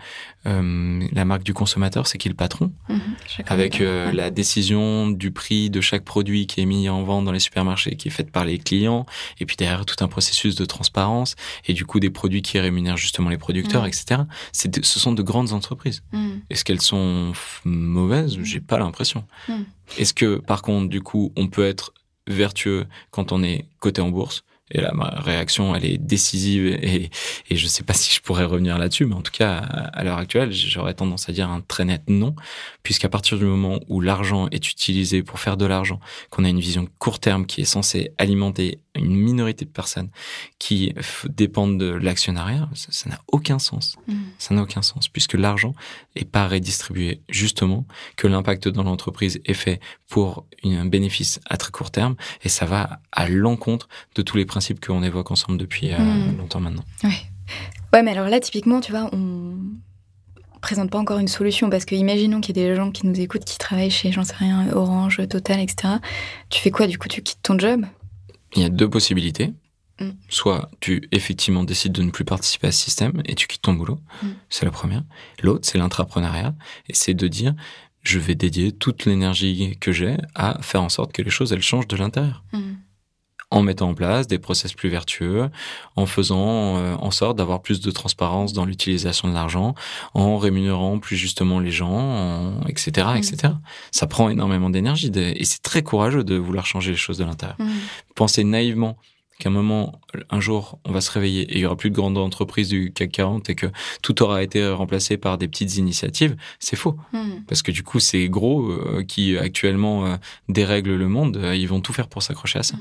la marque du consommateur, c'est qui le patron, mm-hmm. avec la décision du prix de chaque produit qui est mis en vente dans les supermarchés, qui est faite par les clients, et puis derrière tout un processus de transparence, et du coup des produits qui rémunèrent justement les producteurs, mm. etc. Ce sont de grandes entreprises. Mm. Est-ce qu'elles sont mauvaises? J'ai pas l'impression. Mm. Est-ce que, par contre, du coup, on peut être vertueux quand on est coté en bourse? Et là, ma réaction, elle est décisive et, je sais pas si je pourrais revenir là-dessus, mais en tout cas, à, l'heure actuelle, j'aurais tendance à dire un très net non, puisqu'à partir du moment où l'argent est utilisé pour faire de l'argent, qu'on a une vision court terme qui est censée alimenter une minorité de personnes qui dépendent de l'actionnariat, ça n'a aucun sens. Mmh. Ça n'a aucun sens, puisque l'argent est pas redistribué justement, que l'impact dans l'entreprise est fait pour un bénéfice à très court terme, et ça va à l'encontre de tous les principes qu'on évoque ensemble depuis euh, hmm. longtemps maintenant. Ouais. ouais, mais alors là, typiquement, tu vois, on présente pas encore une solution parce que imaginons qu'il y ait des gens qui nous écoutent qui travaillent chez, j'en sais rien, Orange, Total, etc. Tu fais quoi du coup Tu quittes ton job? Il y a deux possibilités. Mm. Soit tu effectivement décides de ne plus participer à ce système et tu quittes ton boulot. Mm. C'est la première. L'autre, c'est l'intrapreneuriat. Et c'est de dire, je vais dédier toute l'énergie que j'ai à faire en sorte que les choses, elles changent de l'intérieur. Mm. En mettant en place des process plus vertueux, en faisant euh, en sorte d'avoir plus de transparence dans l'utilisation de l'argent, en rémunérant plus justement les gens, en- etc., Mm. etc. Ça prend énormément d'énergie et c'est très courageux de vouloir changer les choses de l'intérieur Mm. penser naïvement qu'à un moment, un jour, on va se réveiller et il y aura plus de grandes entreprises du CAC 40 et que tout aura été remplacé par des petites initiatives, c'est faux. Mm. Parce que du coup, ces gros euh, qui actuellement euh, dérèglent le monde, euh, ils vont tout faire pour s'accrocher à ça.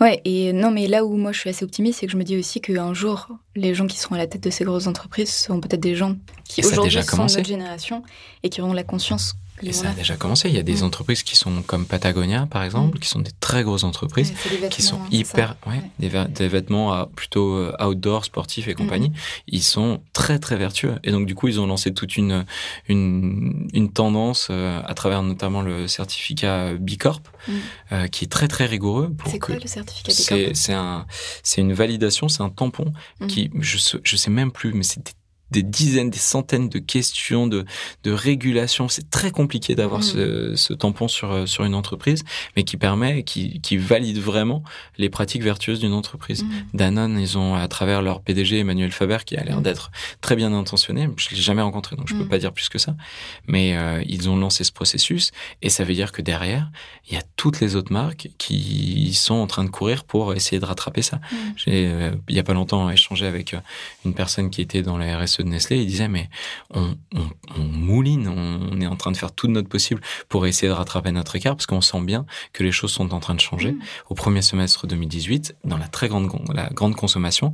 Ouais, et non, mais là où moi je suis assez optimiste, c'est que je me dis aussi qu'un jour, les gens qui seront à la tête de ces grosses entreprises seront peut-être des gens qui aujourd'hui sont de notre génération et qui auront la conscience Et ça a déjà commencé. Il y a des Mm. entreprises qui sont comme Patagonia, par exemple, Mm. qui sont des très grosses entreprises. Ouais, qui sont hyper ouais, Ouais. Des, vê- des vêtements à- plutôt euh, outdoor sportifs et compagnie ils sont très très vertueux et donc du coup ils ont lancé toute une une, une tendance euh, à travers notamment le certificat B Corp Mm. euh, qui est très très rigoureux C'est quoi le certificat c'est corps c'est un c'est une validation c'est un tampon qui je je sais même plus mais c'est des, dizaines des centaines de questions de de régulation c'est très compliqué d'avoir Mm. ce, ce tampon sur euh, sur une entreprise mais qui permet qui qui valide vraiment les pratiques vertueuses d'une entreprise Mm. Danone, ils ont à travers leur PDG Emmanuel Faber qui a l'air Mm. d'être très bien intentionné. Je l'ai jamais rencontré donc je peux Mm. pas dire plus que ça. Mais euh, ils ont lancé ce processus et ça veut dire que derrière il y a toutes les autres marques qui sont en train de courir pour essayer de rattraper ça. J'ai euh, il y a pas longtemps échangé avec une personne qui était dans les RSE de Nestlé. Il disait mais on, on, on mouline, on, on est en train de faire tout de notre possible pour essayer de rattraper notre écart parce qu'on sent bien que les choses sont en train de changer Mm. au premier semestre 2018, dans la très grande, la grande consommation,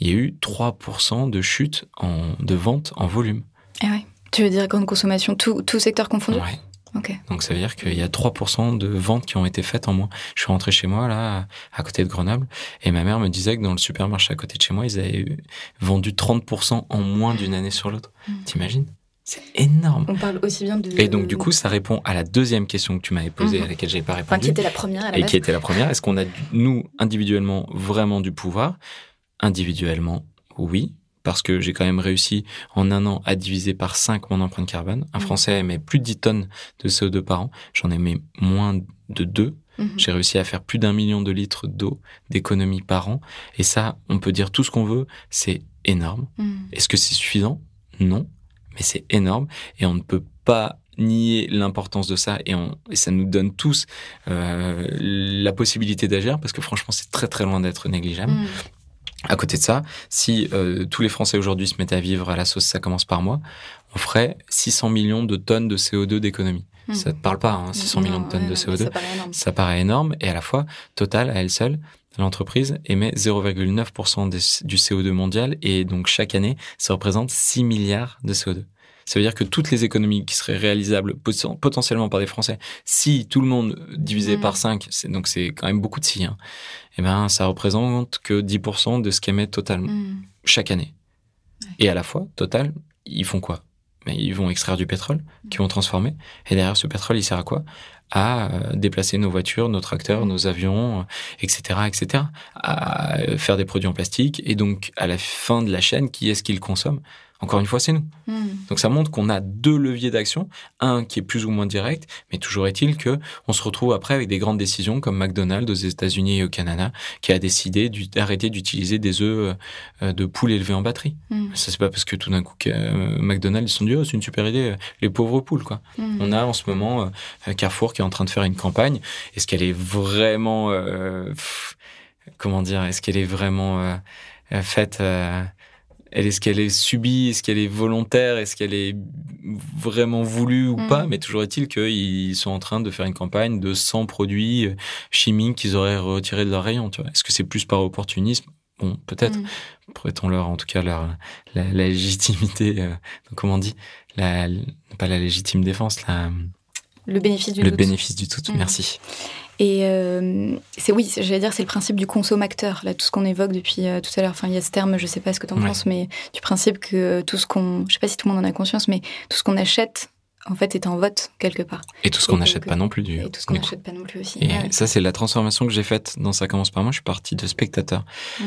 il y a eu 3% de chute en, de vente en volume. Ah ouais. Tu veux dire grande consommation, tout, tout secteur confondu? Ouais. Ok. Donc ça veut dire qu'il y a 3% de ventes qui ont été faites en moins. Je suis rentré chez moi, là, à côté de Grenoble, et ma mère me disait que dans le supermarché à côté de chez moi, ils avaient vendu 30% en moins d'une année sur l'autre. Mm. T'imagines? C'est énorme. On parle aussi bien de. Et donc du coup, ça répond à la deuxième question que tu m'avais posée, Mhm. à laquelle j'ai pas Enfin, répondu. qui était la première à la et base. qui était la première. Est-ce qu'on a, nous, individuellement, vraiment du pouvoir? Individuellement, oui, parce que j'ai quand même réussi en un an à diviser par 5 mon empreinte carbone. Un Mhm. Français émet plus de 10 tonnes de CO2 par an. J'en émets moins de 2. Mhm. J'ai réussi à faire plus d'un million de litres d'eau d'économie par an. Et ça, on peut dire tout ce qu'on veut, c'est énorme. Mm. Est-ce que c'est suffisant? Non, mais c'est énorme et on ne peut pas nier l'importance de ça et, on, et ça nous donne tous euh, la possibilité d'agir parce que franchement c'est très très loin d'être négligeable. À côté de ça, si euh, tous les Français aujourd'hui se mettaient à vivre à la sauce ça commence par moi, on ferait 600 millions de tonnes de CO2 d'économie. Mm. Ça te parle pas, hein, 600 Non, millions de tonnes ouais, de non, mais CO2 Ça paraît énorme. ça paraît énorme et à la fois, Total, à elle seule, l'entreprise émet 0,9% des- du CO2 mondial et donc chaque année, ça représente 6 milliards de CO2. Ça veut dire que toutes les économies qui seraient réalisables poten- potentiellement par des Français, si tout le monde divisé par 5, c'est, donc c'est quand même beaucoup de si, hein, eh ben, ça représente que 10% de ce qu'émet Total Mm. chaque année. Et à la fois, Total, ils font quoi? Mais ils vont extraire du pétrole, qui vont transformer. Et derrière ce pétrole, il sert à quoi? À euh, déplacer nos voitures, nos tracteurs, nos avions, euh, etc., etc. À euh, faire des produits en plastique. Et donc, à la fin de la chaîne, qui est-ce qui le consomme Encore une fois, c'est nous. Mm. Donc ça montre qu'on a deux leviers d'action, un qui est plus ou moins direct, mais toujours est-il que on se retrouve après avec des grandes décisions comme McDonald's aux États-Unis et au Canada, qui a décidé d'arrêter d'utiliser des œufs euh, de poules élevées en batterie. Mm. Ça c'est pas parce que tout d'un coup que, euh, McDonald's ils sont dit oh, c'est une super idée, euh, les pauvres poules quoi. Mm. On a en ce moment euh, Carrefour qui est en train de faire une campagne. Est-ce qu'elle est vraiment, euh, pff, comment dire, est-ce qu'elle est vraiment euh, euh, faite euh, elle est-ce qu'elle est subie, est-ce qu'elle est volontaire, est-ce qu'elle est vraiment voulue ou Mm. pas Mais toujours est-il qu'ils sont en train de faire une campagne de 100 produits euh, chimiques qu'ils auraient retirés de leur rayon. Tu vois Est-ce que c'est plus par opportunisme? Bon, peut-être. Mm. Prêtons-leur en tout cas leur la, la légitimité. euh, comment on dit? La, Pas la légitime défense, la, Le bénéfice du le doute. bénéfice du tout. Mm. Merci. Et euh, c'est oui, j'allais dire, c'est le principe du consommateur, là, tout ce qu'on évoque depuis euh, tout à l'heure. Enfin, il y a ce terme, je sais pas ce que tu en Ouais. penses, mais du principe que tout ce qu'on, je sais pas si tout le monde en a conscience, mais tout ce qu'on achète en fait est en vote quelque part. Et tout ce qu'on n'achète pas non plus du. Et tout ce qu'on n'achète pas non plus aussi. Et Ouais. ça, c'est la transformation que j'ai faite dans Ça commence par moi. Je suis parti de spectateur Mm.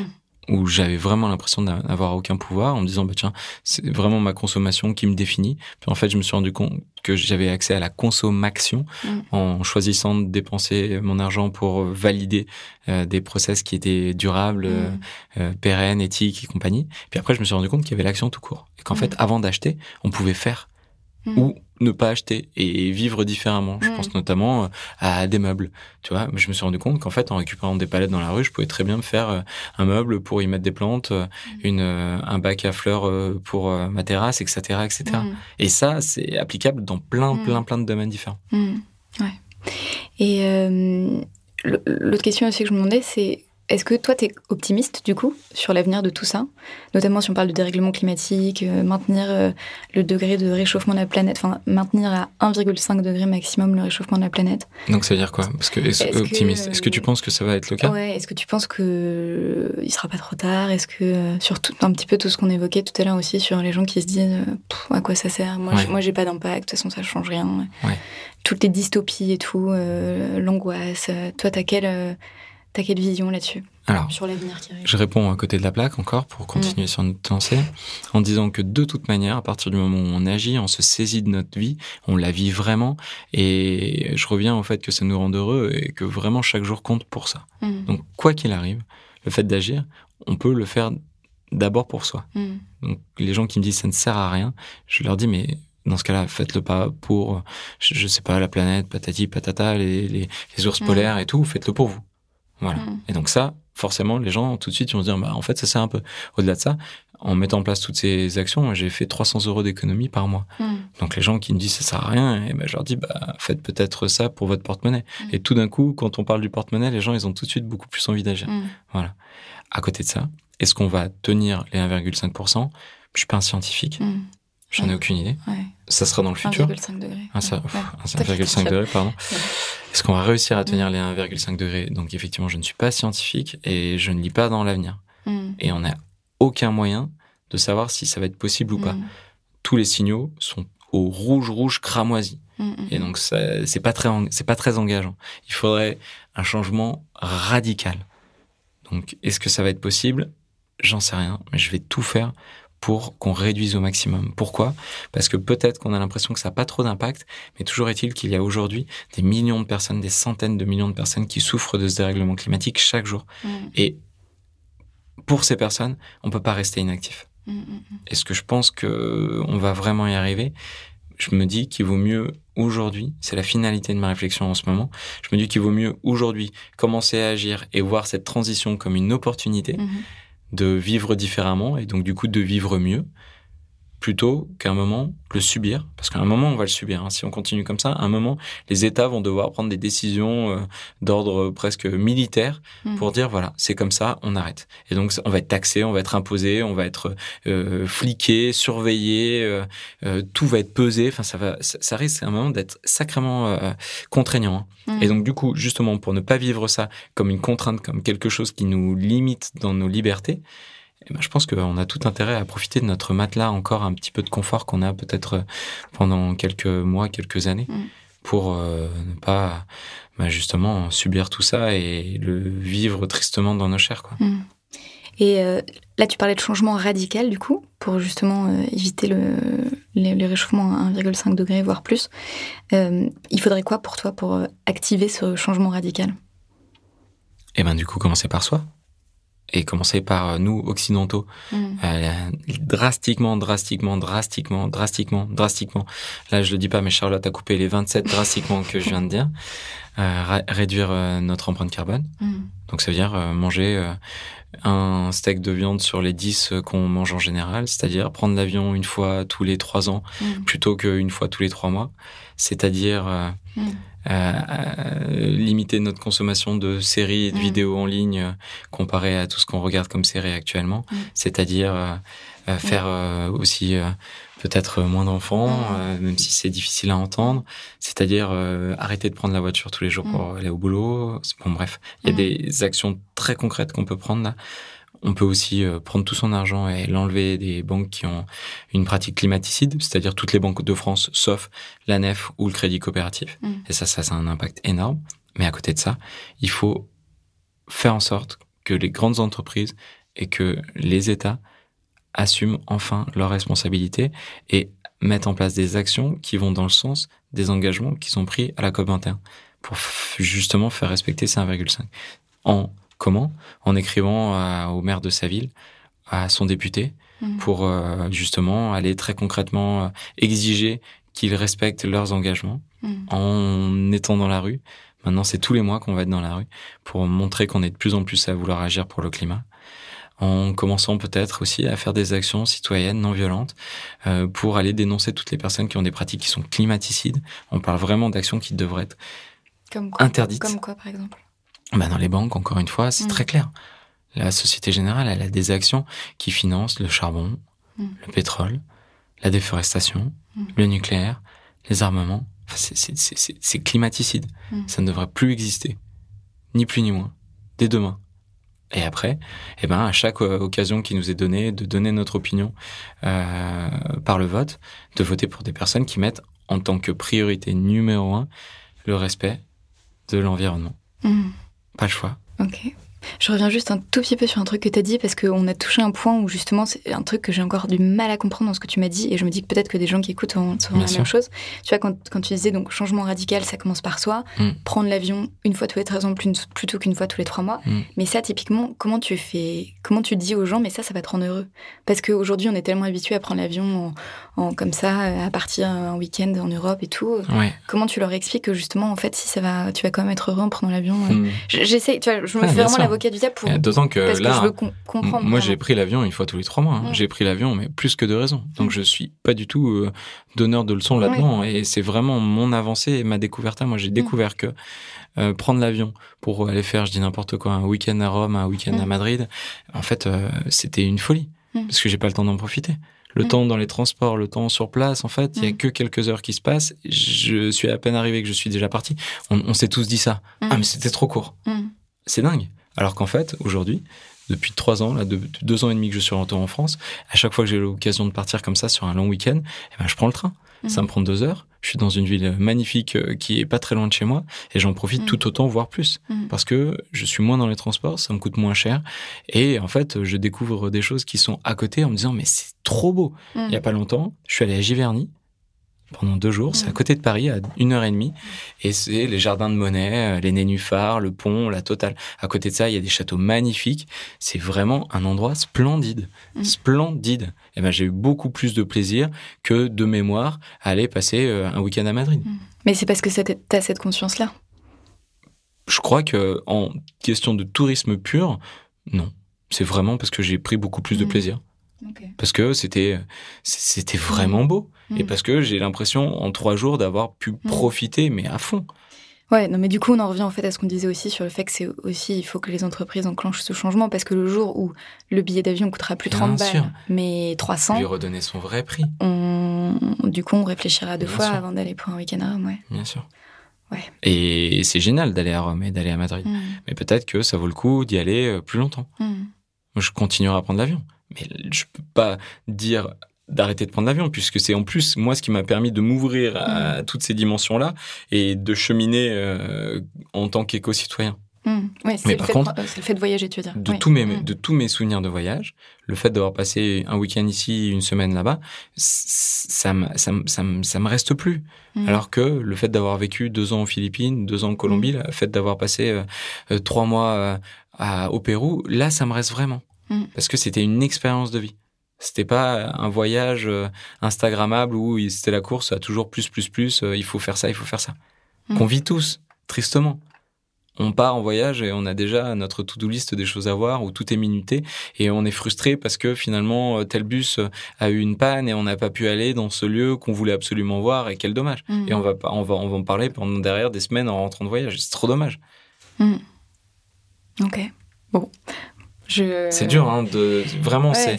Où j'avais vraiment l'impression d'a- d'avoir aucun pouvoir en me disant, bah tiens, c'est vraiment ma consommation qui me définit. Puis en fait, je me suis rendu compte que j'avais accès à la consommation Mm. en choisissant de dépenser mon argent pour euh, valider euh, des process qui étaient durables, euh, Mm. euh, pérennes, éthiques et compagnie. Puis après, je me suis rendu compte qu'il y avait l'action tout court. Et qu'en Mm. fait, avant d'acheter, on pouvait faire Mm. ou ne pas acheter et vivre différemment. Je Mm. pense notamment euh, à des meubles. Tu vois, je me suis rendu compte qu'en fait, en récupérant des palettes dans la rue, je pouvais très bien me faire euh, un meuble pour y mettre des plantes, euh, une, euh, un bac à fleurs pour ma terrasse, etc., etc. Mm. Et ça, c'est applicable dans plein, Mm. plein, plein de domaines différents. Mm. Ouais. Et euh, l'autre question aussi que je me demandais, c'est est-ce que toi, tu es optimiste du coup sur l'avenir de tout ça? Notamment si on parle de dérèglement climatique, euh, maintenir euh, le degré de réchauffement de la planète, enfin maintenir à 1,5 degré maximum le réchauffement de la planète. Donc, ça veut dire quoi? Parce que, est-ce, Est-ce que, optimiste, est-ce que tu penses que ça va être le cas? Ouais, est-ce que tu penses que euh, il sera pas trop tard? Est-ce que euh, sur tout, un petit peu tout ce qu'on évoquait tout à l'heure aussi sur les gens qui se disent à quoi ça sert? Moi, Ouais. moi j'ai pas d'impact, de toute façon ça change rien. Ouais. Toutes les dystopies et tout, euh, l'angoisse. toi, t'as euh, t'as quelle vision là-dessus Alors, sur l'avenir qui arrive Je réponds à côté de la plaque encore pour continuer sur notre lancée en disant que de toute manière, à partir du moment où on agit, on se saisit de notre vie, on la vit vraiment et je reviens au fait que ça nous rend heureux et que vraiment chaque jour compte pour ça. Mm, Donc quoi qu'il arrive, le fait d'agir, on peut le faire d'abord pour soi. mm, Donc les gens qui me disent ça ne sert à rien, je leur dis mais dans ce cas-là, faites-le pas pour, je, je sais pas, la planète, patati, patata, les, les, les ours Mm. polaires et tout, faites-le pour vous. Voilà. mm, Et donc ça, forcément, les gens tout de suite ils vont se dire, bah en fait ça sert un peu. Au-delà de ça, en mettant en place toutes ces actions, j'ai fait 300 euros d'économie par mois. mm, Donc les gens qui me disent ça sert à rien, et ben je leur dis, bah faites peut-être ça pour votre porte-monnaie. Mm. Et tout d'un coup, quand on parle du porte-monnaie, les gens ils ont tout de suite beaucoup plus envie d'agir. mm. À côté de ça, est-ce qu'on va tenir les 1,5% Je suis pas un scientifique. J'en ai aucune idée. Ouais. Ça sera dans le futur. 1,5 degré. Ah, ça, Ouais. pff, Ouais. ah, ça, 1,5 degrés, pardon. Ouais. Est-ce qu'on va réussir à tenir les 1,5 degrés? Donc effectivement, je ne suis pas scientifique et je ne lis pas dans l'avenir. Mm, Et on n'a aucun moyen de savoir si ça va être possible ou pas. mm, Tous les signaux sont au rouge, rouge, cramoisi. mm, mm. Et donc, c'est pas très, en- c'est pas très engageant. Il faudrait un changement radical. Donc, est-ce que ça va être possible? J'en sais rien, mais je vais tout faire pour qu'on réduise au maximum. Pourquoi? Parce que peut-être qu'on a l'impression que ça n'a pas trop d'impact, mais toujours est-il qu'il y a aujourd'hui des millions de personnes, des centaines de millions de personnes qui souffrent de ce dérèglement climatique chaque jour. Mm, Et pour ces personnes, on peut pas rester inactif. mm, mm, Est-ce que je pense que on va vraiment y arriver? Je me dis qu'il vaut mieux aujourd'hui, c'est la finalité de ma réflexion en ce moment, je me dis qu'il vaut mieux aujourd'hui commencer à agir et voir cette transition comme une opportunité de vivre différemment et donc du coup de vivre mieux plutôt qu'à un moment le subir parce qu'à un moment on va le subir hein. si on continue comme ça à un moment les États vont devoir prendre des décisions euh, d'ordre presque militaire mm. pour dire voilà c'est comme ça on arrête et donc on va être taxé on va être imposé on va être euh, fliqué surveillé euh, tout va être pesé enfin ça va ça, ça risque à un moment d'être sacrément contraignant hein. Mm. et donc du coup justement pour ne pas vivre ça comme une contrainte comme quelque chose qui nous limite dans nos libertés eh ben, je pense qu'on a tout intérêt à profiter de notre matelas encore un petit peu de confort qu'on a peut-être euh, pendant quelques mois, quelques années, Mm. pour euh, ne pas bah, justement subir tout ça et le vivre tristement dans nos chairs. Quoi. Mm. Et euh, là, tu parlais de changement radical, du coup, pour justement euh, éviter le, les- le réchauffement à 1,5 degré, voire plus. Euh, il faudrait quoi pour toi pour activer ce changement radical? Et ben du coup, commencer par soi. Et commencer par euh, nous, occidentaux, Mm. Euh, drastiquement, drastiquement, drastiquement, drastiquement, drastiquement. Là, je le dis pas, mais Charlotte a coupé les 27 drastiquement que je viens de dire. Euh, réduire euh, notre empreinte carbone. Mm. Donc ça veut dire manger un steak de viande sur les 10 euh, qu'on mange en général, c'est-à-dire prendre l'avion une fois tous les trois ans Mm. plutôt qu'une fois tous les trois mois, c'est-à-dire euh, Mm. euh, euh, limiter notre consommation de séries et de Mm. vidéos en ligne euh, comparé à tout ce qu'on regarde comme séries actuellement, Mm. c'est-à-dire euh, euh, faire euh, aussi euh, peut-être moins d'enfants, Mm. euh, même si c'est difficile à entendre, c'est-à-dire euh, arrêter de prendre la voiture tous les jours Mm. pour aller au boulot. Bon bref, il y a Mm. des actions très concrètes qu'on peut prendre là On peut aussi euh, prendre tout son argent et l'enlever des banques qui ont une pratique climaticide, c'est-à-dire toutes les banques de France, sauf la NEF ou le Crédit Coopératif. Mm. Et ça, ça, ça a un impact énorme. Mais à côté de ça, il faut faire en sorte que les grandes entreprises et que les États assument enfin leurs responsabilités et mettent en place des actions qui vont dans le sens des engagements qui sont pris à la COP21 pour justement faire respecter ces 1,5. En comment En écrivant à- au maire de sa ville, à son député, Mhm. pour euh, justement aller très concrètement euh, exiger qu'ils respectent leurs engagements Mhm. en étant dans la rue. Maintenant, c'est tous les mois qu'on va être dans la rue pour montrer qu'on est de plus en plus à vouloir agir pour le climat. En commençant peut-être aussi à faire des actions citoyennes non violentes euh, pour aller dénoncer toutes les personnes qui ont des pratiques qui sont climaticides. On parle vraiment d'actions qui devraient être Comme quoi, interdites. comme quoi, par exemple? Bah, dans les banques, encore une fois, c'est Mm. très clair. La Société Générale, elle a des actions qui financent le charbon, Mm. le pétrole, la déforestation, Mm. le nucléaire, les armements. Enfin, c'est- c'est- c'est c'est- c'est climaticide. Ça ne devrait plus exister. Ni plus ni moins. Dès demain. Et après, eh ben, à chaque euh, occasion qui nous est donnée de donner notre opinion euh, par le vote, de voter pour des personnes qui mettent en tant que priorité numéro un le respect de l'environnement. Pas le choix. Ok. Je reviens juste un tout petit peu sur un truc que tu as dit parce qu'on a touché un point où justement c'est un truc que j'ai encore du mal à comprendre dans ce que tu m'as dit et je me dis que peut-être que des gens qui écoutent ont sauront la sûr. même chose. Tu vois, quand, quand tu disais donc changement radical, ça commence par soi, Mm. prendre l'avion une fois tous les 13 ans plutôt qu'une fois tous les trois mois. Mm. Mais ça, typiquement, comment tu fais, comment tu dis aux gens, mais ça, ça va te rendre heureux? Parce qu'aujourd'hui, on est tellement habitué à prendre l'avion en, en- comme ça, à partir un week-end en Europe et tout. Ouais. Comment tu leur expliques que justement, en fait, si ça va, tu vas quand même être heureux en prenant l'avion euh, Mm. J'essaie, tu vois, je me Ouais, fais vraiment sûr. L'avocat du diable pour. D'autant que Parce là, que je veux com- comprendre. moi j'ai pris l'avion une fois tous les trois mois. hein. Mm. J'ai pris l'avion, mais plus que de raison. Donc Mm. je suis pas du tout euh, donneur de leçons là-dedans. Et c'est vraiment mon avancée et ma découverte. Moi, Mm. j'ai découvert que euh, prendre l'avion pour aller faire, je dis n'importe quoi, un week-end à Rome, un week-end à Mm. Madrid, en fait, euh, c'était une folie Mm. parce que j'ai pas le temps d'en profiter. Le Mm. temps dans les transports, le temps sur place, en fait, il y a Mm. que quelques heures qui se passent. Je suis à peine arrivé que je suis déjà parti. On, on s'est tous dit ça. Mm. Ah, mais c'était trop court. Mm. C'est dingue. Alors qu'en fait, aujourd'hui, depuis trois ans, là, de, de deux ans et demi que je suis rentré en France, à chaque fois que j'ai l'occasion de partir comme ça sur un long week-end, eh ben, je prends le train. Ça me prend deux heures. Je suis dans une ville magnifique euh, qui est pas très loin de chez moi et j'en profite Mm. tout autant, voire plus. Mm. Parce que je suis moins dans les transports, ça me coûte moins cher. Et en fait, je découvre des choses qui sont à côté en me disant, mais c'est trop beau. Il y a pas longtemps, je suis allé à Giverny pendant deux jours. C'est à Mm. côté de Paris, à une heure et demie. Et c'est les jardins de Monet, euh, les nénuphars, le pont, la totale. À côté de ça, il y a des châteaux magnifiques. C'est vraiment un endroit splendide. Mm. Splendide. Et ben, j'ai eu beaucoup plus de plaisir que de mémoire à aller passer euh, un week-end à Madrid. Mais c'est parce que c'est- t'as cette conscience-là? Je crois que en question de tourisme pur, non. C'est vraiment parce que j'ai pris beaucoup plus de Mm. Parce que c'était, c'était vraiment beau. Et Mm. parce que j'ai l'impression, en trois jours, d'avoir pu profiter, mais à fond. Ouais, non, mais du coup, on en revient en fait à ce qu'on disait aussi sur le fait que c'est aussi, il faut que les entreprises enclenchent ce changement parce que le jour où le billet d'avion coûtera plus Bien 30 balles, sûr. mais 300, Lui redonner son vrai prix, on... du coup, on réfléchira deux Bien fois sûr. avant d'aller pour un week-end à Rome, ouais. bien sûr. Ouais. Et c'est génial d'aller à Rome et d'aller à Madrid. Mm. Mais peut-être que ça vaut le coup d'y aller euh, plus longtemps. Mm. Moi, je continuerai à prendre l'avion. Mais je peux pas dire d'arrêter de prendre l'avion puisque c'est en plus moi ce qui m'a permis de m'ouvrir à toutes ces dimensions là et de cheminer euh, en tant qu'éco-citoyen Mm. Mais le, par fait contre, de... c'est le fait de voyager, tu veux dire. de Ouais. tous mes Mm. de tous mes souvenirs de voyage le fait d'avoir passé un week-end ici une semaine là-bas ça me ça me ça me ça me reste plus Mm. alors que le fait d'avoir vécu deux ans aux Philippines deux ans en Colombie le fait d'avoir passé euh, euh, trois mois à, au Pérou là ça me reste vraiment Mm. parce que c'était une expérience de vie c'était pas un voyage euh, instagrammable où c'était la course à toujours plus plus plus euh, il faut faire ça il faut faire ça Mm. qu'on vit tous tristement on part en voyage et on a déjà notre to-do list des choses à voir où tout est minuté et on est frustré parce que finalement euh, tel bus a eu une panne et on n'a pas pu aller dans ce lieu qu'on voulait absolument voir et quel dommage. Mm. Et on va on va on va en parler pendant derrière des semaines en rentrant de voyage. C'est trop dommage. Mm. Ok. Bon. Je... C'est dur hein de vraiment Ouais,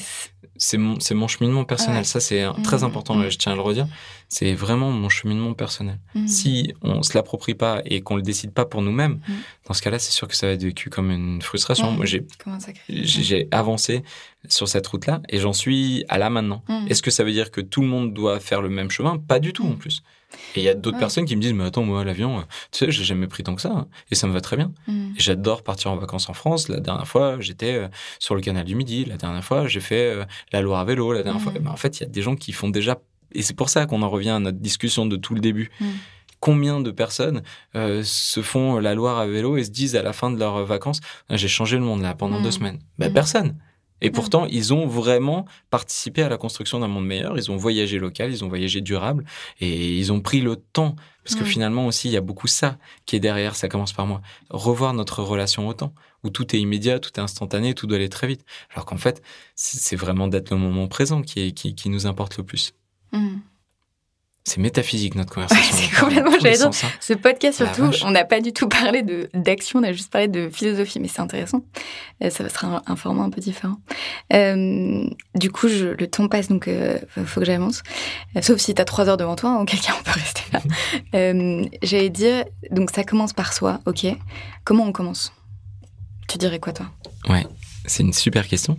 c'est mon, mon cheminement personnel. Ouais. Ça, c'est très Mhm, important, je tiens à le redire. C'est vraiment mon cheminement personnel. Mhm. Si on se l'approprie pas et qu'on le décide pas pour nous-mêmes, Mhm. dans ce cas-là, c'est sûr que ça va être vécu comme une frustration. Moi, j'ai, avancé sur cette route-là et j'en suis à là maintenant. Mhm. Est-ce que ça veut dire que tout le monde doit faire le même chemin? Pas du tout, en Mhm. plus. Et il y a d'autres Ouais. personnes qui me disent, mais attends, moi, l'avion, euh, tu sais, j'ai jamais pris tant que ça. hein, et ça me va très bien. Et J'adore partir en vacances en France. La dernière fois, j'étais euh, sur le canal du Midi. La dernière fois, j'ai fait euh, la Loire à vélo. La dernière fois, Eh ben, en fait, il y a des gens qui font déjà. Et c'est pour ça qu'on en revient à notre discussion de tout le début. Mhm. Combien de personnes euh, se font la Loire à vélo et se disent à la fin de leurs vacances, j'ai changé le monde là pendant deux semaines? Ben. Personne. Et pourtant, ils ont vraiment participé à la construction d'un monde meilleur. Ils ont voyagé local, ils ont voyagé durable et ils ont pris le temps. Parce que finalement aussi, il y a beaucoup ça qui est derrière. Ça commence par moi. Revoir notre relation au temps, où tout est immédiat, tout est instantané, tout doit aller très vite. Alors qu'en fait, c'est vraiment d'être le moment présent qui, est, qui, qui nous importe le plus. Mhm. C'est métaphysique notre conversation. c'est complètement, j'allais dire. hein. Ce podcast, La surtout, on n'a pas du tout parlé de d'action, on a juste parlé de philosophie, mais c'est intéressant. Euh, ça sera un, un format un peu différent. Euh, du coup, je, le temps passe, donc il faut que j'avance. Euh, sauf si tu as trois heures devant toi, hein, auquel cas on peut rester là. Euh, J'allais dire, donc ça commence par soi, ok. Comment on commence? Tu dirais quoi, toi? C'est une super question.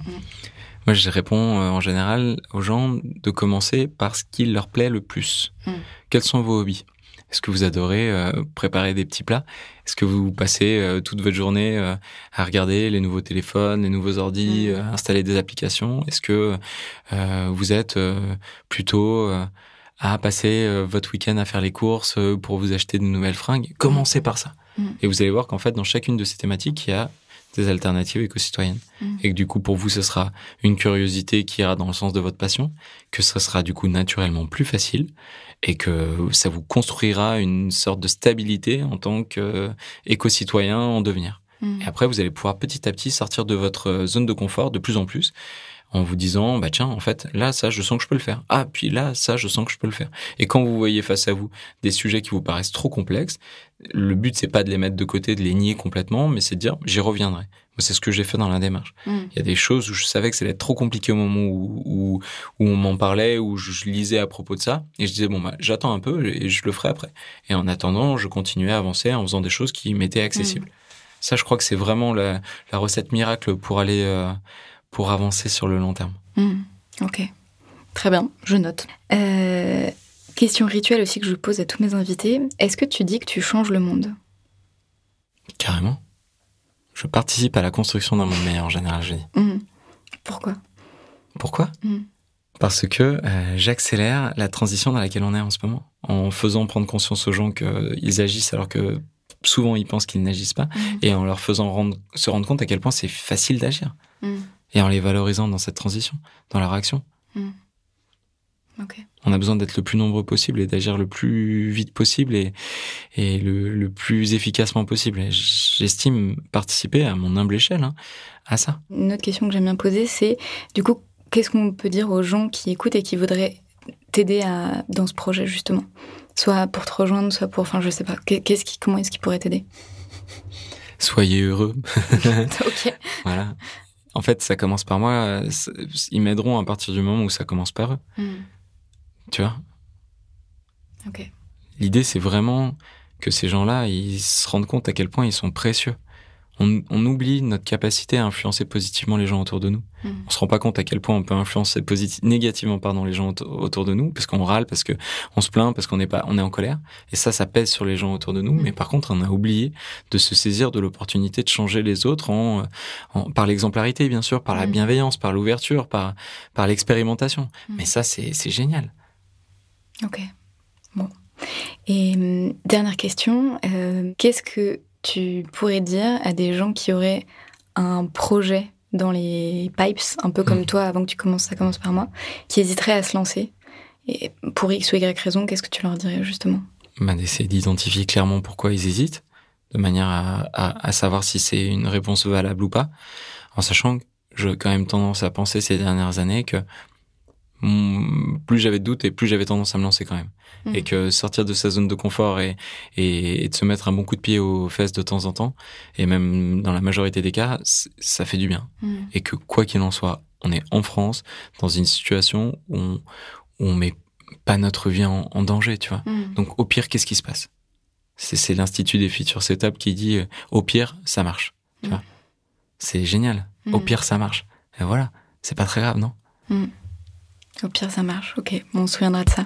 Moi, je réponds euh, en général aux gens de commencer par ce qui leur plaît le plus. Mm. Quels sont vos hobbies? Est-ce que vous adorez euh, préparer des petits plats? Est-ce que vous passez euh, toute votre journée à regarder les nouveaux téléphones, les nouveaux ordis, Mm. euh, installer des applications? Est-ce que vous êtes plutôt à passer votre week-end à faire les courses pour vous acheter de nouvelles fringues? Commencez par ça. Mm. Et vous allez voir qu'en fait, dans chacune de ces thématiques, il y a des alternatives éco-citoyennes. Mm. Et que du coup, pour vous, ce sera une curiosité qui ira dans le sens de votre passion, que ce sera du coup naturellement plus facile et que ça vous construira une sorte de stabilité en tant qu'éco-citoyen en devenir. Mm. Et après, vous allez pouvoir petit à petit sortir de votre zone de confort de plus en plus en vous disant, bah tiens, en fait, là, ça, je sens que je peux le faire. Ah, puis là, ça, je sens que je peux le faire. Et quand vous voyez face à vous des sujets qui vous paraissent trop complexes, le but, c'est pas de les mettre de côté, de les nier complètement, mais c'est de dire, j'y reviendrai. Moi, c'est ce que j'ai fait dans la démarche. Mm. Il y a des choses où je savais que ça allait être trop compliqué au moment où, où, où on m'en parlait, où je, je lisais à propos de ça. Et je disais, bon, bah, j'attends un peu et je le ferai après. Et en attendant, je continuais à avancer en faisant des choses qui m'étaient accessibles. Ça, je crois que c'est vraiment la, la recette miracle pour aller, euh, pour avancer sur le long terme. Mm. Ok. Très bien, je note. Euh, question rituelle aussi que je pose à tous mes invités. Est-ce que tu dis que tu changes le monde? Carrément. Je participe à la construction d'un monde meilleur en général, je dis. Mm. Pourquoi? Pourquoi? Mm. Parce que euh, j'accélère la transition dans laquelle on est en ce moment, en faisant prendre conscience aux gens qu'ils agissent alors que souvent ils pensent qu'ils n'agissent pas, Mm. et en leur faisant rendre- se rendre compte à quel point c'est facile d'agir, et en les valorisant dans cette transition, dans leur action. On a besoin d'être le plus nombreux possible et d'agir le plus vite possible et, et le, le plus efficacement possible. J'estime participer à mon humble échelle hein, à ça. Une autre question que j'aime bien poser, c'est du coup, qu'est-ce qu'on peut dire aux gens qui écoutent et qui voudraient t'aider à dans ce projet justement? Soit pour te rejoindre, soit pour, enfin, je sais pas. Qu'est-ce qui, comment est-ce qu'ils pourraient t'aider? Soyez heureux. Ok. Voilà. En fait, ça commence par moi. Ils m'aideront à partir du moment où ça commence par eux. Mm. Tu vois? Ok. L'idée, c'est vraiment que ces gens-là, ils se rendent compte à quel point ils sont précieux. On, on oublie notre capacité à influencer positivement les gens autour de nous. Mm. On se rend pas compte à quel point on peut influencer négativement pardon, les gens auto- autour de nous, parce qu'on râle, parce que on se plaint, parce qu'on est pas, on est en colère. Et ça, ça pèse sur les gens autour de nous. Mm. Mais par contre, on a oublié de se saisir de l'opportunité de changer les autres en, en- par l'exemplarité, bien sûr, par la Mm. bienveillance, par l'ouverture, par, par l'expérimentation. Mm. Mais ça, c'est c'est génial. Ok. Bon. Et hum, dernière question, euh, qu'est-ce que tu pourrais dire à des gens qui auraient un projet dans les pipes, un peu comme Mhm. toi avant que tu commences, ça commence par moi, qui hésiteraient à se lancer? Et pour X ou Y raison, qu'est-ce que tu leur dirais justement? Bah, d'essayer d'identifier clairement pourquoi ils hésitent, de manière à, à, à savoir si c'est une réponse valable ou pas, en sachant que j'ai quand même tendance à penser ces dernières années que plus j'avais de doutes et plus j'avais tendance à me lancer quand même. Mhm. Et que sortir de sa zone de confort et, et, de se mettre un bon coup de pied aux fesses de temps en temps, et même dans la majorité des cas, ça fait du bien. Mhm. Et que quoi qu'il en soit, on est en France dans une situation où on, où on met pas notre vie en, danger, tu vois. Mhm. Donc au pire, qu'est-ce qui se passe? C'est l'Institut des Futures Étapes qui dit euh, au pire, ça marche. Tu vois C'est génial. Au pire, ça marche. Et voilà, c'est pas très grave, non? Au pire, ça marche. Ok, bon, on se souviendra de ça.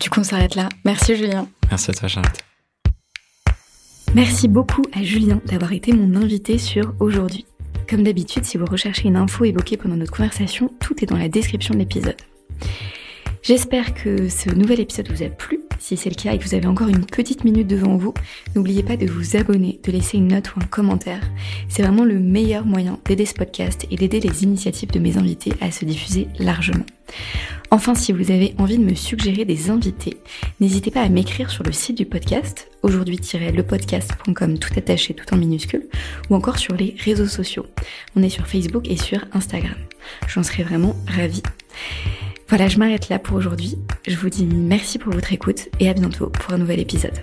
Du coup, on s'arrête là. Merci, Julien. Merci à toi, Charlotte. Merci beaucoup à Julien d'avoir été mon invité sur Aujourd'hui. Comme d'habitude, si vous recherchez une info évoquée pendant notre conversation, tout est dans la description de l'épisode. J'espère que ce nouvel épisode vous a plu. Si c'est le cas et que vous avez encore une petite minute devant vous, n'oubliez pas de vous abonner, de laisser une note ou un commentaire. C'est vraiment le meilleur moyen d'aider ce podcast et d'aider les initiatives de mes invités à se diffuser largement. Enfin, si vous avez envie de me suggérer des invités, n'hésitez pas à m'écrire sur le site du podcast, aujourd'hui-lepodcast.com tout attaché, tout en minuscule, ou encore sur les réseaux sociaux. On est sur Facebook et sur Instagram. J'en serais vraiment ravie. Voilà, je m'arrête là pour aujourd'hui. Je vous dis merci pour votre écoute et à bientôt pour un nouvel épisode.